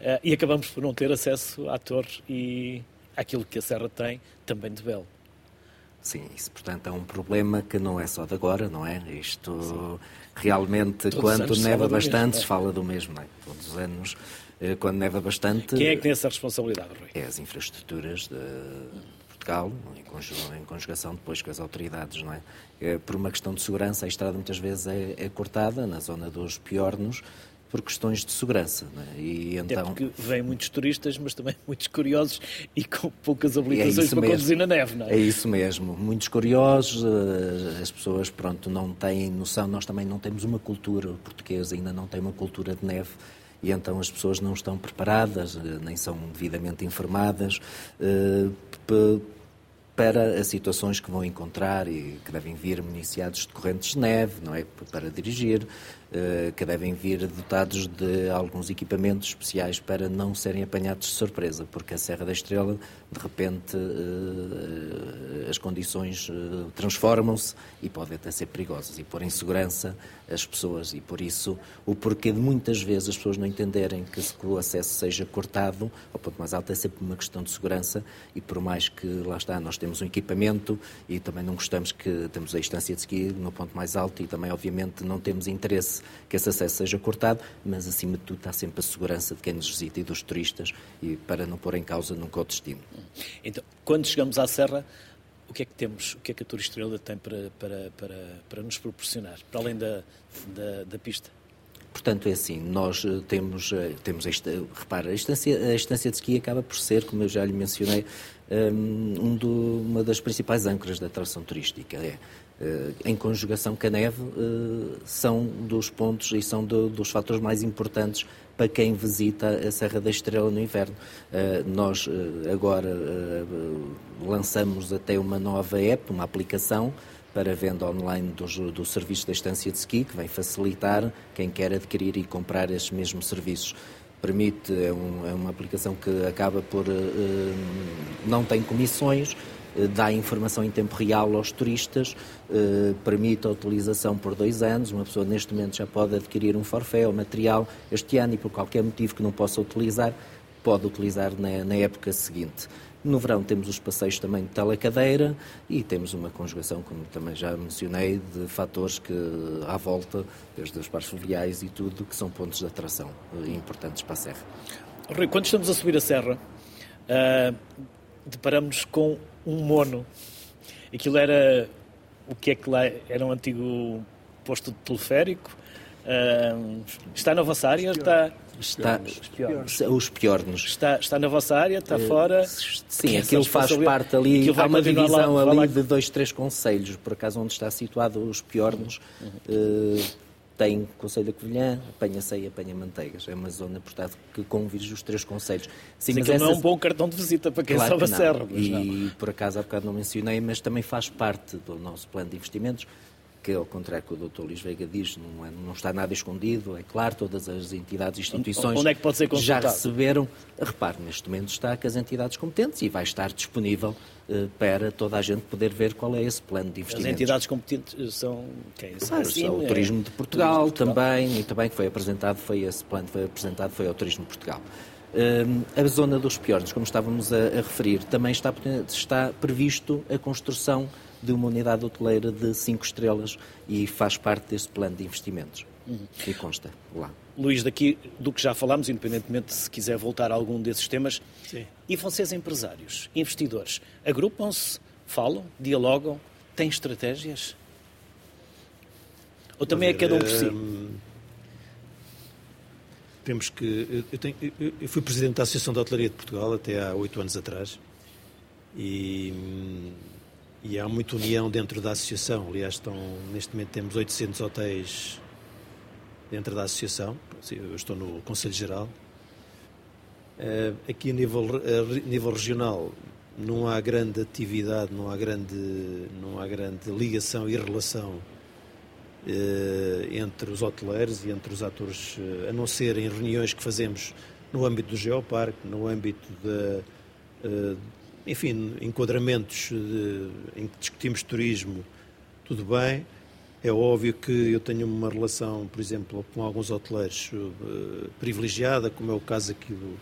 Uh, e acabamos por não ter acesso à torre e àquilo que a Serra tem, também de belo. Sim, isso portanto é um problema que não é só de agora, não é? Isto Sim. realmente, Todos quando neva bastante, mesmo, é? se fala do mesmo, não é? Todos os anos, eh, quando neva bastante. Quem é que tem essa responsabilidade, Rui? É as infraestruturas de Portugal, em conjugação depois com as autoridades, não é? é? Por uma questão de segurança, a estrada muitas vezes é, é cortada na zona dos piornos por questões de segurança. É? E então... É porque vêm muitos turistas, mas também muitos curiosos e com poucas habilitações é para mesmo. conduzir na neve, não é? É isso mesmo. Muitos curiosos, eh, as pessoas pronto, não têm noção, nós também não temos uma cultura, o português ainda não tem uma cultura de neve e então as pessoas não estão preparadas, eh, nem são devidamente informadas. Para as situações que vão encontrar e que devem vir municiados de correntes de neve, não é? Para dirigir, que devem vir dotados de alguns equipamentos especiais para não serem apanhados de surpresa, porque a Serra da Estrela, de repente, eh, as condições eh, transformam-se e podem até ser perigosas e pôr em segurança as pessoas. E por isso, o porquê de muitas vezes as pessoas não entenderem que o acesso seja cortado ao ponto mais alto é sempre uma questão de segurança e por mais que, lá está, nós temos um equipamento e também não gostamos que temos a instância de ski no ponto mais alto e também, obviamente, não temos interesse que esse acesso seja cortado, mas acima de tudo está sempre a segurança de quem nos visita e dos turistas e para não pôr em causa nunca o destino. Então, quando chegamos à Serra, o que é que temos, o que é que a Estrela tem para, para, para, para nos proporcionar, para além da, da, da pista? Portanto, é assim, nós eh, temos, eh, temos esta, repara, a estância, a estância de ski acaba por ser, como eu já lhe mencionei, ehm, um do, uma das principais âncoras da atração turística. É, em conjugação com a neve, eh, são dos pontos e são do, dos fatores mais importantes para quem visita a Serra da Estrela no inverno. Eh, nós agora lançamos até uma nova app, uma aplicação para venda online dos, do serviço da estância de ski, que vem facilitar quem quer adquirir e comprar estes mesmos serviços permite, é, um, é, uma aplicação que acaba por, não tem comissões, eh, dá informação em tempo real aos turistas, eh, permite a utilização por dois anos. Uma pessoa neste momento já pode adquirir um forfé ou material este ano e por qualquer motivo que não possa utilizar, pode utilizar na, na época seguinte. No verão temos os passeios também de telecadeira e temos uma conjugação, como também já mencionei, de fatores que à volta, desde os parques fluviais e tudo, que são pontos de atração eh, importantes para a Serra. Rui, quando estamos a subir a Serra, uh, deparamos com um mono. Aquilo era o que é que lá era um antigo posto de teleférico. Uh, está na vossa área? Está, está os piornos. Os piornos. Está, está na vossa área? Está uh, fora? Sim, aquilo faz parte ali. Há uma divisão lá, ali lá... de dois, três conselhos, por acaso onde está situado os piornos. Uhum. Uh, tem Conselho da Covilhã, apanha ceia, apanha manteigas. É uma zona, portanto, que convirge os três conselhos. Sim, mas essa... não é um bom cartão de visita para quem claro sobe a serra. E, não. por acaso, há bocado não mencionei, mas também faz parte do nosso plano de investimentos, que, ao contrário do que o Dr. Luís Veiga diz, não, é, não, está nada escondido. É claro, todas as entidades e instituições Onde é que pode ser já receberam. Repare, neste momento está com as entidades competentes e vai estar disponível eh, para toda a gente poder ver qual é esse plano de investimento. As entidades competentes são quem? Claro, assim, o Turismo de Portugal, Portugal, também, e também que foi apresentado, foi esse plano que foi apresentado, foi ao Turismo de Portugal. Um, a zona dos piores, como estávamos a, a, referir, também está, está previsto a construção de uma unidade hoteleira de 5 estrelas e faz parte desse plano de investimentos. Uhum. E consta lá. Luís, daqui do que já falámos, independentemente se quiser voltar a algum desses temas, Sim. e vocês empresários, investidores, agrupam-se, falam, dialogam, têm estratégias? Ou também é cada um por si? Hum, temos que. Eu, tenho, eu, fui presidente da Associação da Hotelaria de Portugal até há oito anos atrás e, e há muita união dentro da associação. Aliás, estão, neste momento temos 800 hotéis dentro da associação, eu estou no Conselho Geral. Eh, aqui a nível, a nível regional não há grande atividade, não há grande, não há grande ligação e relação eh, entre os hoteleiros e entre os atores, eh, a não ser em reuniões que fazemos no âmbito do Geoparque, no âmbito de, enfim, enquadramentos de, em que discutimos turismo, tudo bem, é óbvio que eu tenho uma relação, por exemplo, com alguns hoteleiros uh, privilegiada, como é o caso aqui do,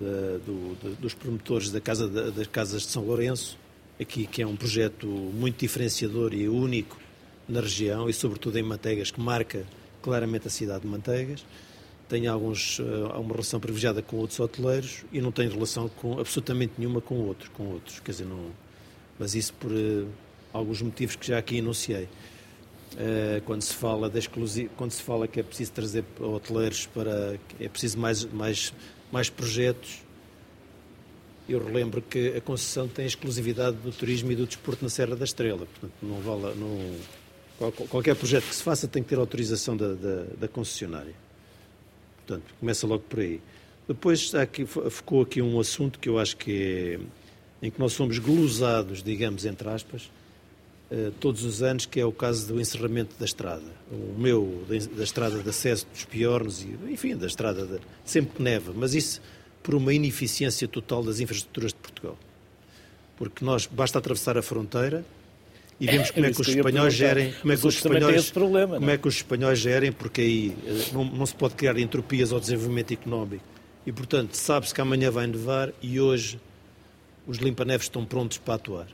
da, do, dos promotores da casa, das Casas de São Lourenço, aqui que é um projeto muito diferenciador e único na região e sobretudo em Manteigas, que marca claramente a cidade de Manteigas. Tenho alguns, uh, uma relação privilegiada com outros hoteleiros e não tenho relação com absolutamente nenhuma com outros, com outros, quer dizer, não, mas isso por uh, alguns motivos que já aqui enunciei. Eh, quando se fala da quando se fala que é preciso trazer hoteleiros para é preciso mais mais mais projetos eu relembro que a concessão tem exclusividade do turismo e do desporto na Serra da Estrela. Portanto não vale não, qualquer projeto que se faça tem que ter autorização da, da, da concessionária portanto começa logo por aí depois aqui, ficou aqui um assunto que eu acho que é em que nós somos glosados, digamos, entre aspas, eh, todos os anos, que é o caso do encerramento da estrada. O meu, da estrada de acesso dos Piornos, e, enfim, da estrada de, sempre que neva, mas isso por uma ineficiência total das infraestruturas de Portugal. Porque nós, basta atravessar a fronteira e vemos como é que os espanhóis gerem, como é que os espanhóis, problema, como é? é que os espanhóis gerem, porque aí eh, não, não se pode criar entropias ao desenvolvimento económico. E, portanto, sabe-se que amanhã vai nevar e hoje os limpa-neves estão prontos para atuar.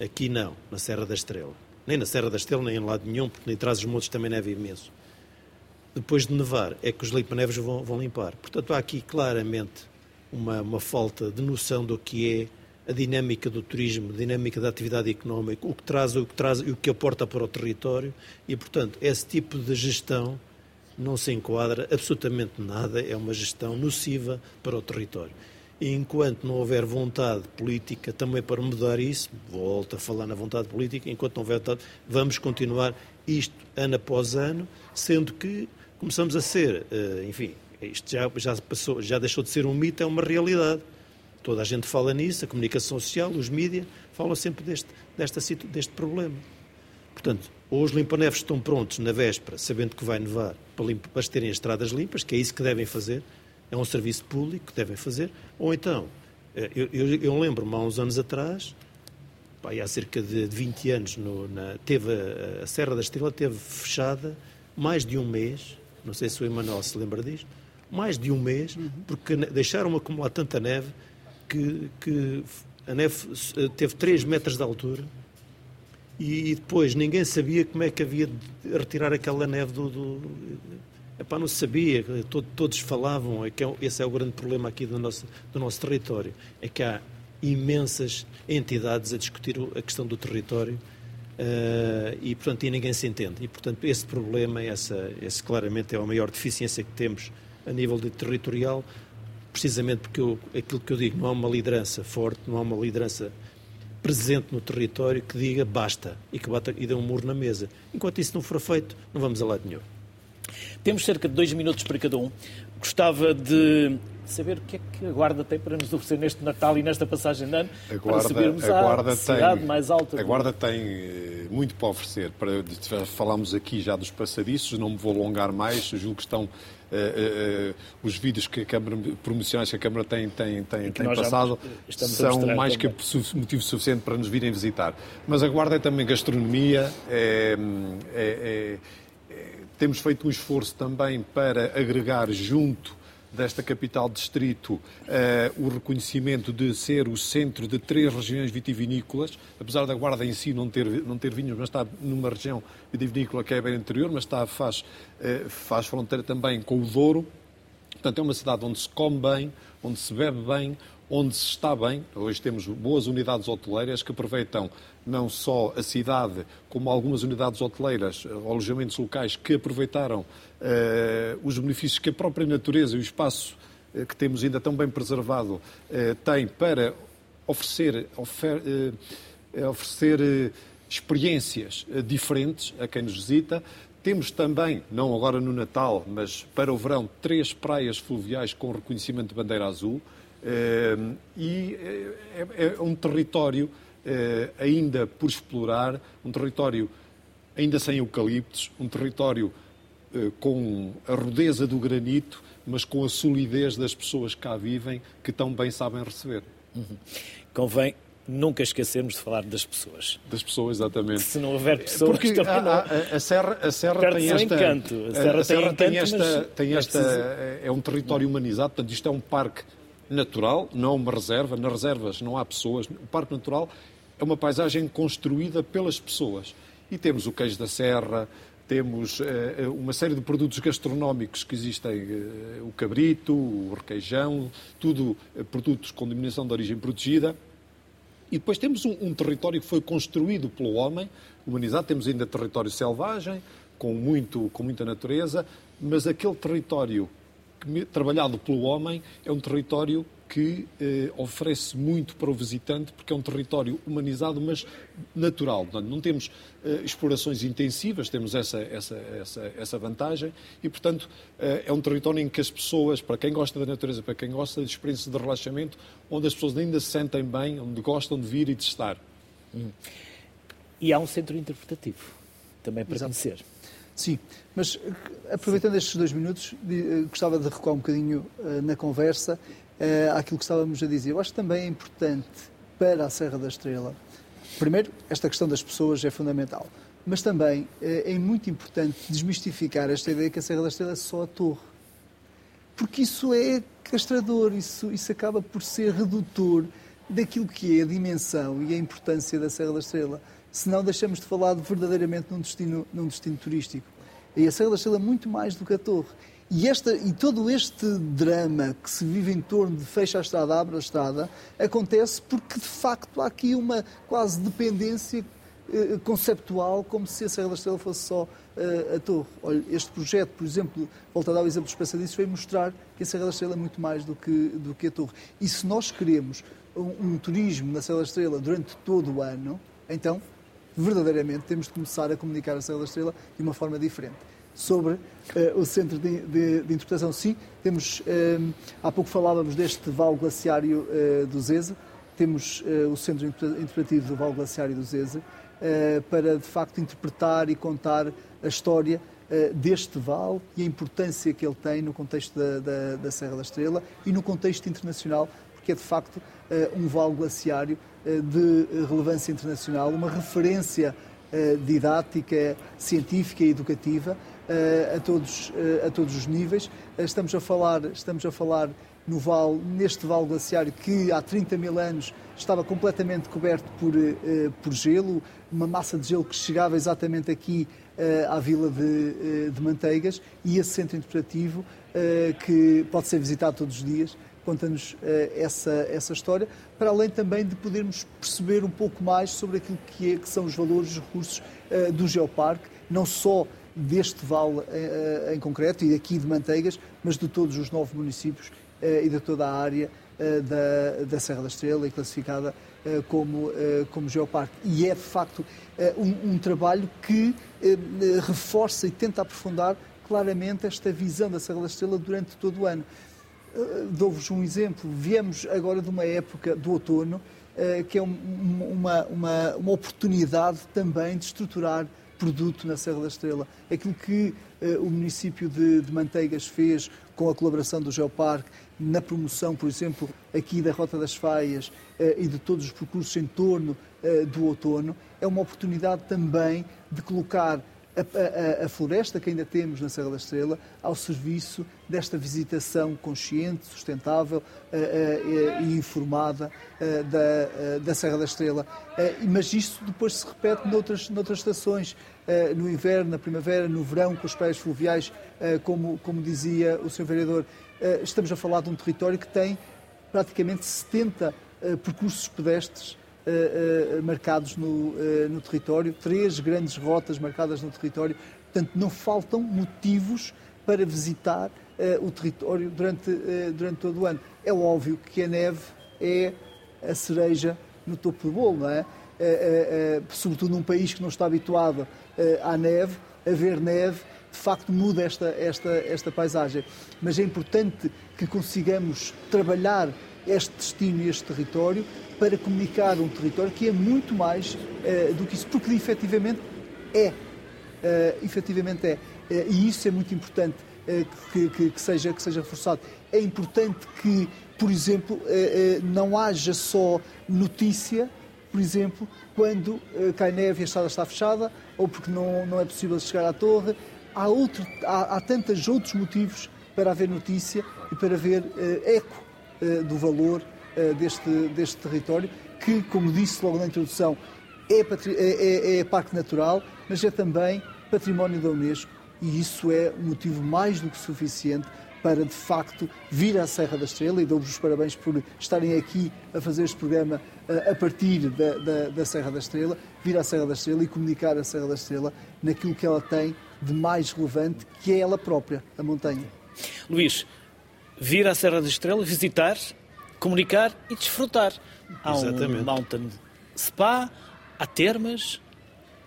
Aqui não, na Serra da Estrela. Nem na Serra da Estrela, nem em lado nenhum, porque nem traz os montes também neve imenso. Depois de nevar, é que os limpa-neves vão, vão, limpar. Portanto, há aqui claramente uma, uma falta de noção do que é a dinâmica do turismo, a dinâmica da atividade económica, o que traz, o que traz e o que aporta para o território e, portanto, esse tipo de gestão não se enquadra absolutamente nada, é uma gestão nociva para o território. E enquanto não houver vontade política também para mudar isso, volto a falar na vontade política, enquanto não houver vontade, vamos continuar isto ano após ano, sendo que começamos a ser, eh, enfim, isto já, já, passou, já deixou de ser um mito, é uma realidade. Toda a gente fala nisso, a comunicação social, os mídias, falam sempre deste, desta, deste problema. Portanto, ou os limpa-neves estão prontos na véspera, sabendo que vai nevar, para, limpa, para terem as estradas limpas, que é isso que devem fazer, é um serviço público que devem fazer, ou então, eh, eu, eu, eu lembro-me há uns anos atrás, pá, há cerca de 20 anos, no, na, teve a, a, Serra da Estrela teve fechada mais de um mês, não sei se o Emanuel se lembra disto, mais de um mês, uhum. porque deixaram acumular tanta neve que, que a neve eh, teve 3 metros de altura e, depois ninguém sabia como é que havia de retirar aquela neve do. do epá, não se sabia, todos falavam, é que é esse é o grande problema aqui do nosso, do nosso território, é que há imensas entidades a discutir a questão do território uh, e, portanto, e ninguém se entende. E, portanto, esse problema, essa, esse claramente é a maior deficiência que temos a nível de territorial, precisamente porque eu, aquilo que eu digo, não há uma liderança forte, não há uma liderança presente no território que diga basta e que bata e dê um muro na mesa. Enquanto isso não for feito, não vamos a lado nenhum. Temos cerca de dois minutos para cada um. Gostava de saber o que é que a Guarda tem para nos oferecer neste Natal e nesta passagem de ano a guarda, para subirmos a guarda à cidade tem, mais alta. A Guarda tem eh, muito para oferecer. Para, falámos aqui já dos passadiços, não me vou alongar mais, julgo que estão Uh, uh, os vídeos que a Câmara, promocionais que a Câmara tem, tem, tem, tem passado são mais também. que motivo suficiente para nos virem visitar. Mas a Guarda é também gastronomia, é, é, é, temos feito um esforço também para agregar junto desta capital distrito uh, o reconhecimento de ser o centro de três regiões vitivinícolas, apesar da Guarda em si não ter, não ter vinhos, mas está numa região vitivinícola que é bem interior, mas está, faz, uh, faz fronteira também com o Douro. Portanto, é uma cidade onde se come bem, onde se bebe bem, onde se está bem. Hoje temos boas unidades hoteleiras que aproveitam não só a cidade, como algumas unidades hoteleiras, alojamentos locais que aproveitaram uh, os benefícios que a própria natureza e o espaço uh, que temos ainda tão bem preservado uh, tem para oferecer, ofer, oferecer experiências diferentes a quem nos visita. Temos também, não agora no Natal, mas para o verão, três praias fluviais com reconhecimento de bandeira azul. E é, é um território ainda por explorar, um território ainda sem eucaliptos, um território eh, com a rudeza do granito, mas com a solidez das pessoas que cá vivem, que tão bem sabem receber. Uhum. Convém nunca esquecermos de falar das pessoas. Das pessoas, exatamente. Se não houver pessoas, Porque também a, a, a Serra, a Serra tem esta... encanto. A Serra, a Serra tem, tem, encanto, esta... Tem esta é, é um território humanizado, portanto, isto é um parque natural, não uma reserva. Nas reservas não há pessoas. O parque natural é uma paisagem construída pelas pessoas. E temos o queijo da serra, temos eh, uma série de produtos gastronómicos que existem, eh, o cabrito, o requeijão, tudo eh, produtos com denominação de origem protegida. E depois temos um, um, território que foi construído pelo homem, humanizado, temos ainda território selvagem, com, muito, com muita natureza, mas aquele território que, trabalhado pelo homem é um território que eh, oferece muito para o visitante, porque é um território humanizado, mas natural. Portanto, não temos eh, explorações intensivas, temos essa, essa, essa, essa vantagem, e, portanto, eh, é um território em que as pessoas, para quem gosta da natureza, para quem gosta de experiências de relaxamento, onde as pessoas ainda se sentem bem, onde gostam de vir e de estar. Hum. E há um centro interpretativo, também para Exato. conhecer. Sim, mas aproveitando estes dois minutos, gostava de recuar um bocadinho na conversa àquilo que estávamos a dizer. Eu acho que também é importante para a Serra da Estrela, primeiro, esta questão das pessoas é fundamental, mas também é muito importante desmistificar esta ideia que a Serra da Estrela é só a torre. Porque isso é castrador, isso, isso acaba por ser redutor daquilo que é a dimensão e a importância da Serra da Estrela. Senão deixamos de falar verdadeiramente num destino, num destino turístico. E a Serra da Estrela é muito mais do que a torre. E, esta, e todo este drama que se vive em torno de fecha a estrada, abre a estrada, acontece porque de facto há aqui uma quase dependência eh, conceptual, como se a Serra da Estrela fosse só uh, a torre. Olha, este projeto, por exemplo, volto a dar o exemplo passadiços, veio mostrar que a Serra da Estrela é muito mais do que, do que a torre. E se nós queremos um, um turismo na Serra da Estrela durante todo o ano, então verdadeiramente temos de começar a comunicar a Serra da Estrela de uma forma diferente sobre uh, o centro de, de, de, interpretação. Sim, temos, uh, há pouco falávamos deste vale glaciário uh, do Zeze, temos o centro interpretativo do vale glaciário do Zeze, para de facto interpretar e contar a história deste vale e a importância que ele tem no contexto da, da, da Serra da Estrela e no contexto internacional, porque é de facto um vale glaciário de relevância internacional, uma referência didática, científica e educativa a, todos, a todos os níveis. Estamos a falar, estamos a falar no vale, neste vale glaciário que há 30 mil anos estava completamente coberto por, por gelo, uma massa de gelo que chegava exatamente aqui à vila de, de Manteigas e esse centro interpretativo que pode ser visitado todos os dias conta-nos essa, essa história, para além também de podermos perceber um pouco mais sobre aquilo que, é, que são os valores, os recursos do Geoparque, não só deste vale eh, em concreto e aqui de Manteigas, mas de todos os nove municípios e de toda a área da, da Serra da Estrela e classificada como, como geoparque. E é, de facto, um, um trabalho que reforça e tenta aprofundar claramente esta visão da Serra da Estrela durante todo o ano. Dou-vos um exemplo. Viemos agora de uma época do outono, que é uma, uma, uma oportunidade também de estruturar produto na Serra da Estrela. Aquilo que uh, o município de, de, Manteigas fez com a colaboração do Geoparque na promoção, por exemplo, aqui da Rota das Faias e de todos os percursos em torno do outono, é uma oportunidade também de colocar a, a, a, floresta que ainda temos na Serra da Estrela ao serviço desta visitação consciente, sustentável uh, uh, e informada uh, da, da Serra da Estrela. mas isso depois se repete noutras, noutras estações, no inverno, na primavera, no verão, com as praias fluviais, como, como dizia o Sr. Vereador. estamos a falar de um território que tem praticamente 70 percursos pedestres marcados no, uh, no território, três grandes rotas marcadas no território. Portanto, não faltam motivos para visitar o território durante, durante todo o ano. É óbvio que a neve é a cereja no topo do bolo, não é? sobretudo num país que não está habituado à neve, a ver neve, de facto muda esta, esta, esta paisagem. Mas é importante que consigamos trabalhar este destino e este território para comunicar um território que é muito mais uh, do que isso, porque efetivamente é. Uh, efetivamente é. Uh, e isso é muito importante que, que, que, seja, que seja reforçado. É importante que, por exemplo, não haja só notícia, por exemplo, quando cai neve e a estrada está fechada, ou porque não, não é possível chegar à torre. Há, outro, há, há tantos outros motivos para haver notícia e para haver eco do valor eh, deste, deste território, que, como disse logo na introdução, é, é, é, é parque natural, mas é também património da Unesco e isso é um motivo mais do que suficiente para, de facto, vir à Serra da Estrela e dou-vos os parabéns por estarem aqui a fazer este programa eh, a partir da, da, da, Serra da Estrela, vir à Serra da Estrela e comunicar a Serra da Estrela naquilo que ela tem de mais relevante, que é ela própria, a montanha. Luís, vir à Serra da Estrela, visitar comunicar e desfrutar. Há Exatamente. um mountain spa, há termas.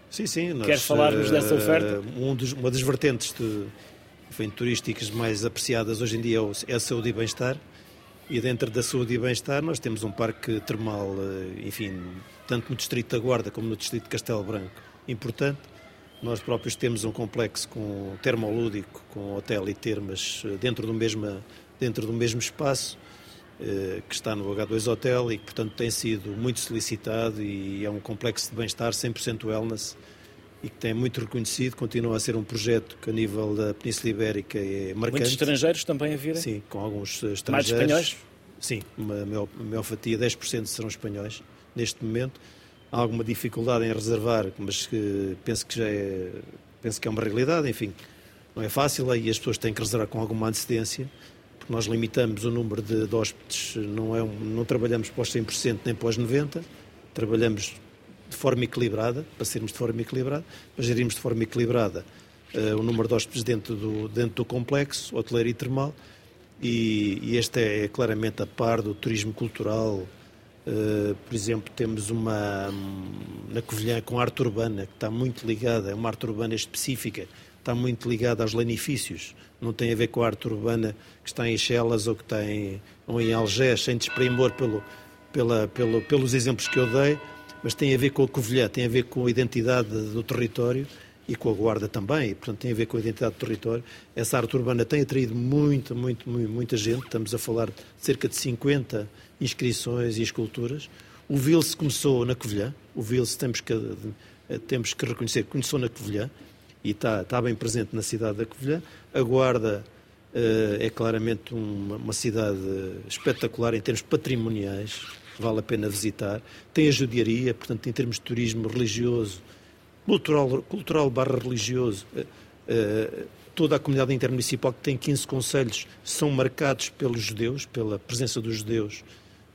Sim, sim. Nós, Quer falar-nos dessa eh, oferta? Um dos, uma das vertentes de, enfim, turísticas mais apreciadas hoje em dia é, é a saúde e bem-estar. E dentro da saúde e bem-estar nós temos um parque termal, eh, enfim, tanto no distrito da Guarda como no distrito de Castelo Branco, importante. Nós próprios temos um complexo com termolúdico, com hotel e termas eh, dentro do mesmo, dentro do mesmo espaço, eh, que está no H2 Hotel e que, portanto, tem sido muito solicitado e é um complexo de bem-estar 100% wellness e que tem muito reconhecido, continua a ser um projeto que a nível da Península Ibérica é marcante. Muitos estrangeiros também a virem. Sim, com alguns eh, Mais estrangeiros. espanhóis? Sim, uma maior, maior fatia, 10% serão espanhóis neste momento. Há alguma dificuldade em reservar, mas que penso que já é, penso que é uma realidade, enfim. Não é fácil e as pessoas têm que reservar com alguma antecedência, porque nós limitamos o número de, de hóspedes, não, é não trabalhamos os 100% nem os 90%, trabalhamos de forma equilibrada, para sermos de forma equilibrada, para gerirmos de forma equilibrada eh, o número de hóspedes dentro do, dentro do complexo, hoteleiro e termal, e, e este é claramente a par do turismo cultural. Eh, por exemplo, temos uma na Covilhã com arte urbana, que está muito ligada, é uma arte urbana específica, está muito ligada aos lanifícios. Não tem a ver com a arte urbana que está em Chelas ou que está em, ou em Algés, sem desprimor pelo, pela, pelo, pelos exemplos que eu dei, mas tem a ver com a Covilhã, tem a ver com a identidade do território e com a Guarda também, e, portanto tem a ver com a identidade do território. Essa arte urbana tem atraído muita, muito, muito, muita gente, estamos a falar de cerca de 50 inscrições e esculturas. O Vilse começou na Covilhã, o Vilse temos que, temos que reconhecer que começou na Covilhã e está, está bem presente na cidade da Covilhã. A Guarda eh, é claramente uma, uma cidade espetacular em termos patrimoniais, vale a pena visitar. Tem a judiaria, portanto, em termos de turismo religioso, cultural, cultural barra religioso, eh, eh, toda a comunidade intermunicipal que tem 15 conselhos são marcados pelos judeus, pela presença dos judeus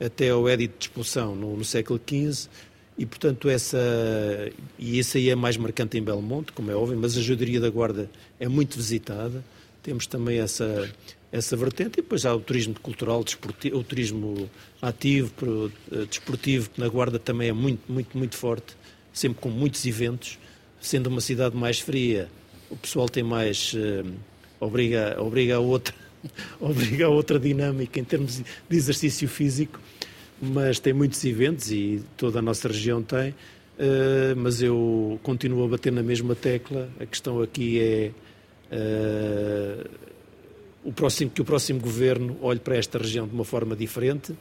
até ao édito de expulsão no, no século XV e, portanto, essa e isso aí é mais marcante em Belmonte, como é óbvio, mas a judiaria da Guarda é muito visitada. Temos também essa essa vertente e depois há o turismo cultural, o turismo ativo, eh, desportivo, que na Guarda também é muito, muito, muito forte, sempre com muitos eventos. Sendo uma cidade mais fria, o pessoal tem mais. eh, obriga, obriga, a outra, obriga a outra dinâmica em termos de exercício físico, mas tem muitos eventos e toda a nossa região tem. eh, mas eu continuo a bater na mesma tecla. A questão aqui é. eh, o próximo, que o próximo governo olhe para esta região de uma forma diferente,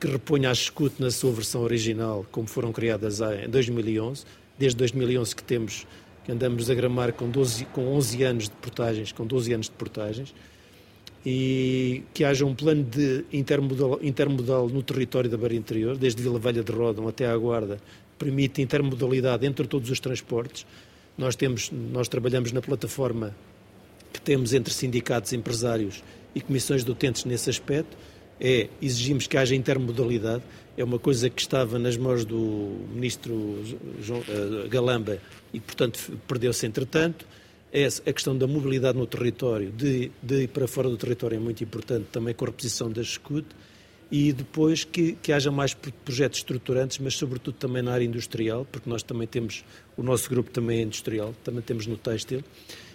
que reponha a escute na sua versão original, como foram criadas em 2011, desde 2011 que temos, que andamos a gramar com, 12, com 11 anos de portagens, com 12 anos de portagens, e que haja um plano de intermodal, intermodal no território da Barra Interior, desde Vila Velha de Rodão até à Guarda, permite intermodalidade entre todos os transportes. Nós, temos, nós trabalhamos na plataforma que temos entre sindicatos, empresários e comissões de utentes nesse aspecto é exigimos que haja intermodalidade. É uma coisa que estava nas mãos do ministro João, eh, Galamba e, portanto, perdeu-se entretanto. É a questão da mobilidade no território, de, de ir para fora do território é muito importante, também com a reposição da escute. E depois que, que haja mais pro- projetos estruturantes, mas sobretudo também na área industrial, porque nós também temos, o nosso grupo também é industrial, também temos no têxtil,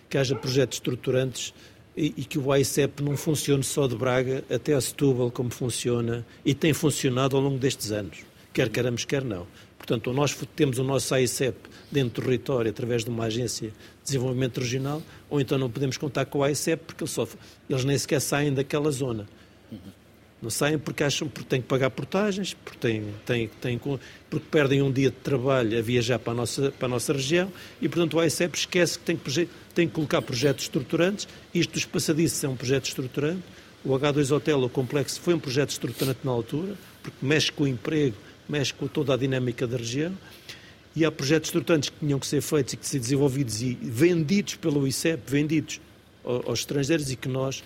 que haja projetos estruturantes e, e que o AICEP não funcione só de Braga até a Setúbal, como funciona e tem funcionado ao longo destes anos, quer queiramos, quer não. Portanto, nós temos o nosso AICEP dentro do território através de uma agência de desenvolvimento regional, ou então não podemos contar com o AICEP porque eles, só, eles nem sequer saem daquela zona. Não saem porque acham porque têm que pagar portagens, porque, têm, têm, têm, porque perdem um dia de trabalho a viajar para a nossa, para a nossa região e, portanto, o AICEP esquece que tem que, tem que colocar projetos estruturantes. Isto dos passadiços é um projeto estruturante. O H2 Hotel, o complexo, foi um projeto estruturante na altura, porque mexe com o emprego, mexe com toda a dinâmica da região. E há projetos estruturantes que tinham que ser feitos e que ser desenvolvidos e vendidos pelo ICEP, vendidos ao- aos estrangeiros e que nós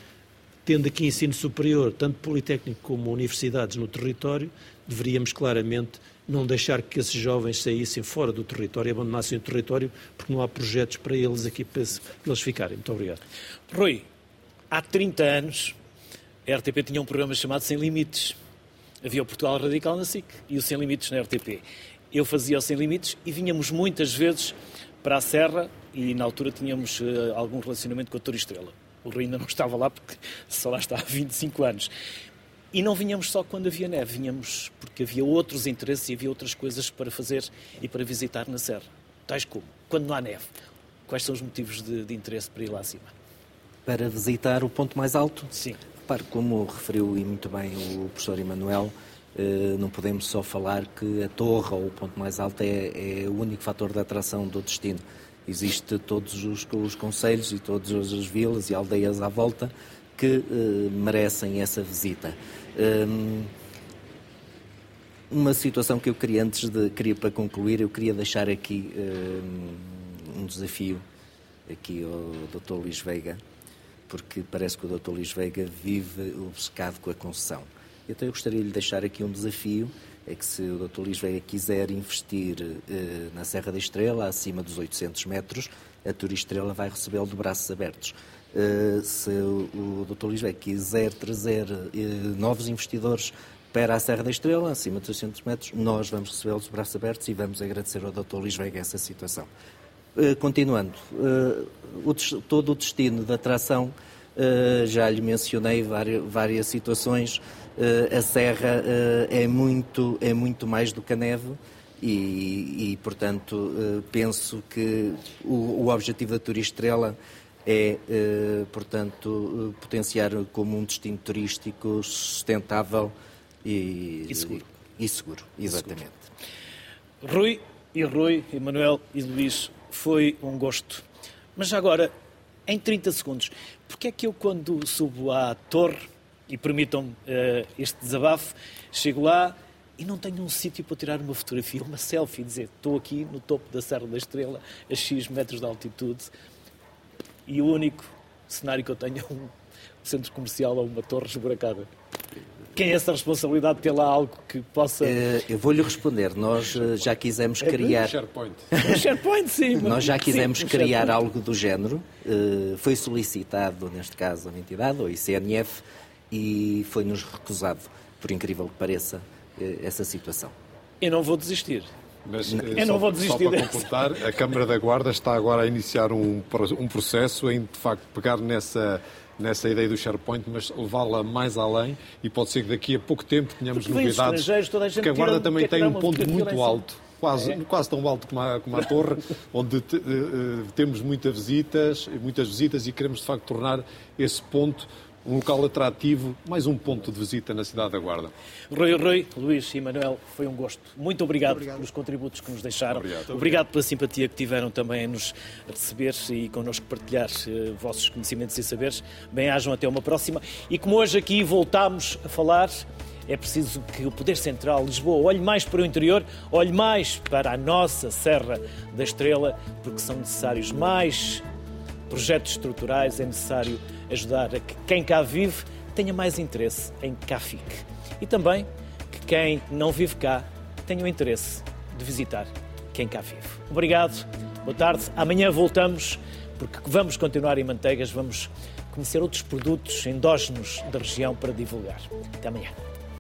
tendo aqui ensino superior, tanto politécnico como universidades no território, deveríamos claramente não deixar que esses jovens saíssem fora do território, abandonassem o território, porque não há projetos para eles aqui para eles ficarem. Muito obrigado. Rui, há 30 anos a RTP tinha um programa chamado Sem Limites. Havia o Portugal Radical na SIC e o Sem Limites na RTP. Eu fazia o Sem Limites e vinhamos muitas vezes para a Serra e na altura tínhamos uh, algum relacionamento com a Torre Estrela. O Rui ainda não estava lá porque só lá está há 25 anos. E não vinhamos só quando havia neve, vinhamos porque havia outros interesses e havia outras coisas para fazer e para visitar na Serra. Tais como, quando não há neve, quais são os motivos de, de interesse para ir lá acima? Para visitar o ponto mais alto? Sim. Repare, como referiu e muito bem o professor Emanuel, eh, não podemos só falar que a torre ou o ponto mais alto é, é o único fator de atração do destino. Existe todos os, os conselhos e todas as vilas e aldeias à volta que uh, merecem essa visita. Um, uma situação que eu queria, antes de, queria para concluir, eu queria deixar aqui um, um desafio aqui ao Dr. Luís Veiga, porque parece que o Dr. Luís Veiga vive obcecado com a concessão. Então eu gostaria de lhe deixar aqui um desafio, é que se o Dr. Luís Veiga quiser investir uh, na Serra da Estrela, acima dos 800 metros, a Turistrela vai recebê-lo de braços abertos. Uh, se o Dr. Luís Veiga quiser trazer uh, novos investidores para a Serra da Estrela, acima de 800 metros, nós vamos recebê-los de braços abertos e vamos agradecer ao Dr. Luís Veiga essa situação. Uh, continuando, o, todo o destino da atração, já lhe mencionei várias, várias situações, a Serra é, muito, é muito mais do que a neve, e, e, portanto, penso que o, o objetivo da Turistrela é, eh, portanto, potenciar como um destino turístico sustentável e, e seguro. E, e seguro, exatamente. Rui e Rui, Emanuel e Luís, foi um gosto. Mas agora, em 30 segundos, porque é que eu quando subo à torre, e permitam-me uh, este desabafo, chego lá e não tenho um sítio para tirar uma fotografia, uma selfie, dizer estou aqui no topo da Serra da Estrela, a X metros de altitude, e o único cenário que eu tenho é um centro comercial ou uma torre esburacada. Quem é essa responsabilidade de ter lá algo que possa. Uh, eu vou-lhe responder. Nós uh, já quisemos é criar. SharePoint. SharePoint, sim. Nós já quisemos sim, criar algo do género. Uh, foi solicitado, neste caso, a uma entidade, o ICNF, e foi-nos recusado, por incrível que pareça, essa situação. Eu não vou desistir. Mas, eu só, não vou desistir Só para completar, a Câmara da Guarda está agora a iniciar um, um processo em, de facto, pegar nessa, nessa ideia do SharePoint, mas levá-la mais além e pode ser que daqui a pouco tempo tenhamos porque novidades. Toda a gente porque a Guarda também tem um ponto muito alto. Quase, é. quase tão alto como a, como a torre, onde te, uh, temos muitas visitas, muitas visitas e queremos de facto tornar esse ponto um local atrativo, mais um ponto de visita na cidade da Guarda. Rui, Rui, Luís e Manuel, foi um gosto. Muito obrigado, obrigado. pelos contributos que nos deixaram. Obrigado. obrigado. pela simpatia que tiveram também em nos receber e connosco partilhar uh, vossos conhecimentos e saberes. Bem-ajam até uma próxima. E como hoje aqui voltámos a falar, é preciso que o Poder Central Lisboa olhe mais para o interior, olhe mais para a nossa Serra da Estrela, porque são necessários mais projetos estruturais, é necessário ajudar a que quem cá vive tenha mais interesse em que cá fique. E também que quem não vive cá tenha o interesse de visitar quem cá vive. Obrigado, boa tarde. Amanhã voltamos, porque vamos continuar em Manteigas, vamos conhecer outros produtos endógenos da região para divulgar. Até amanhã.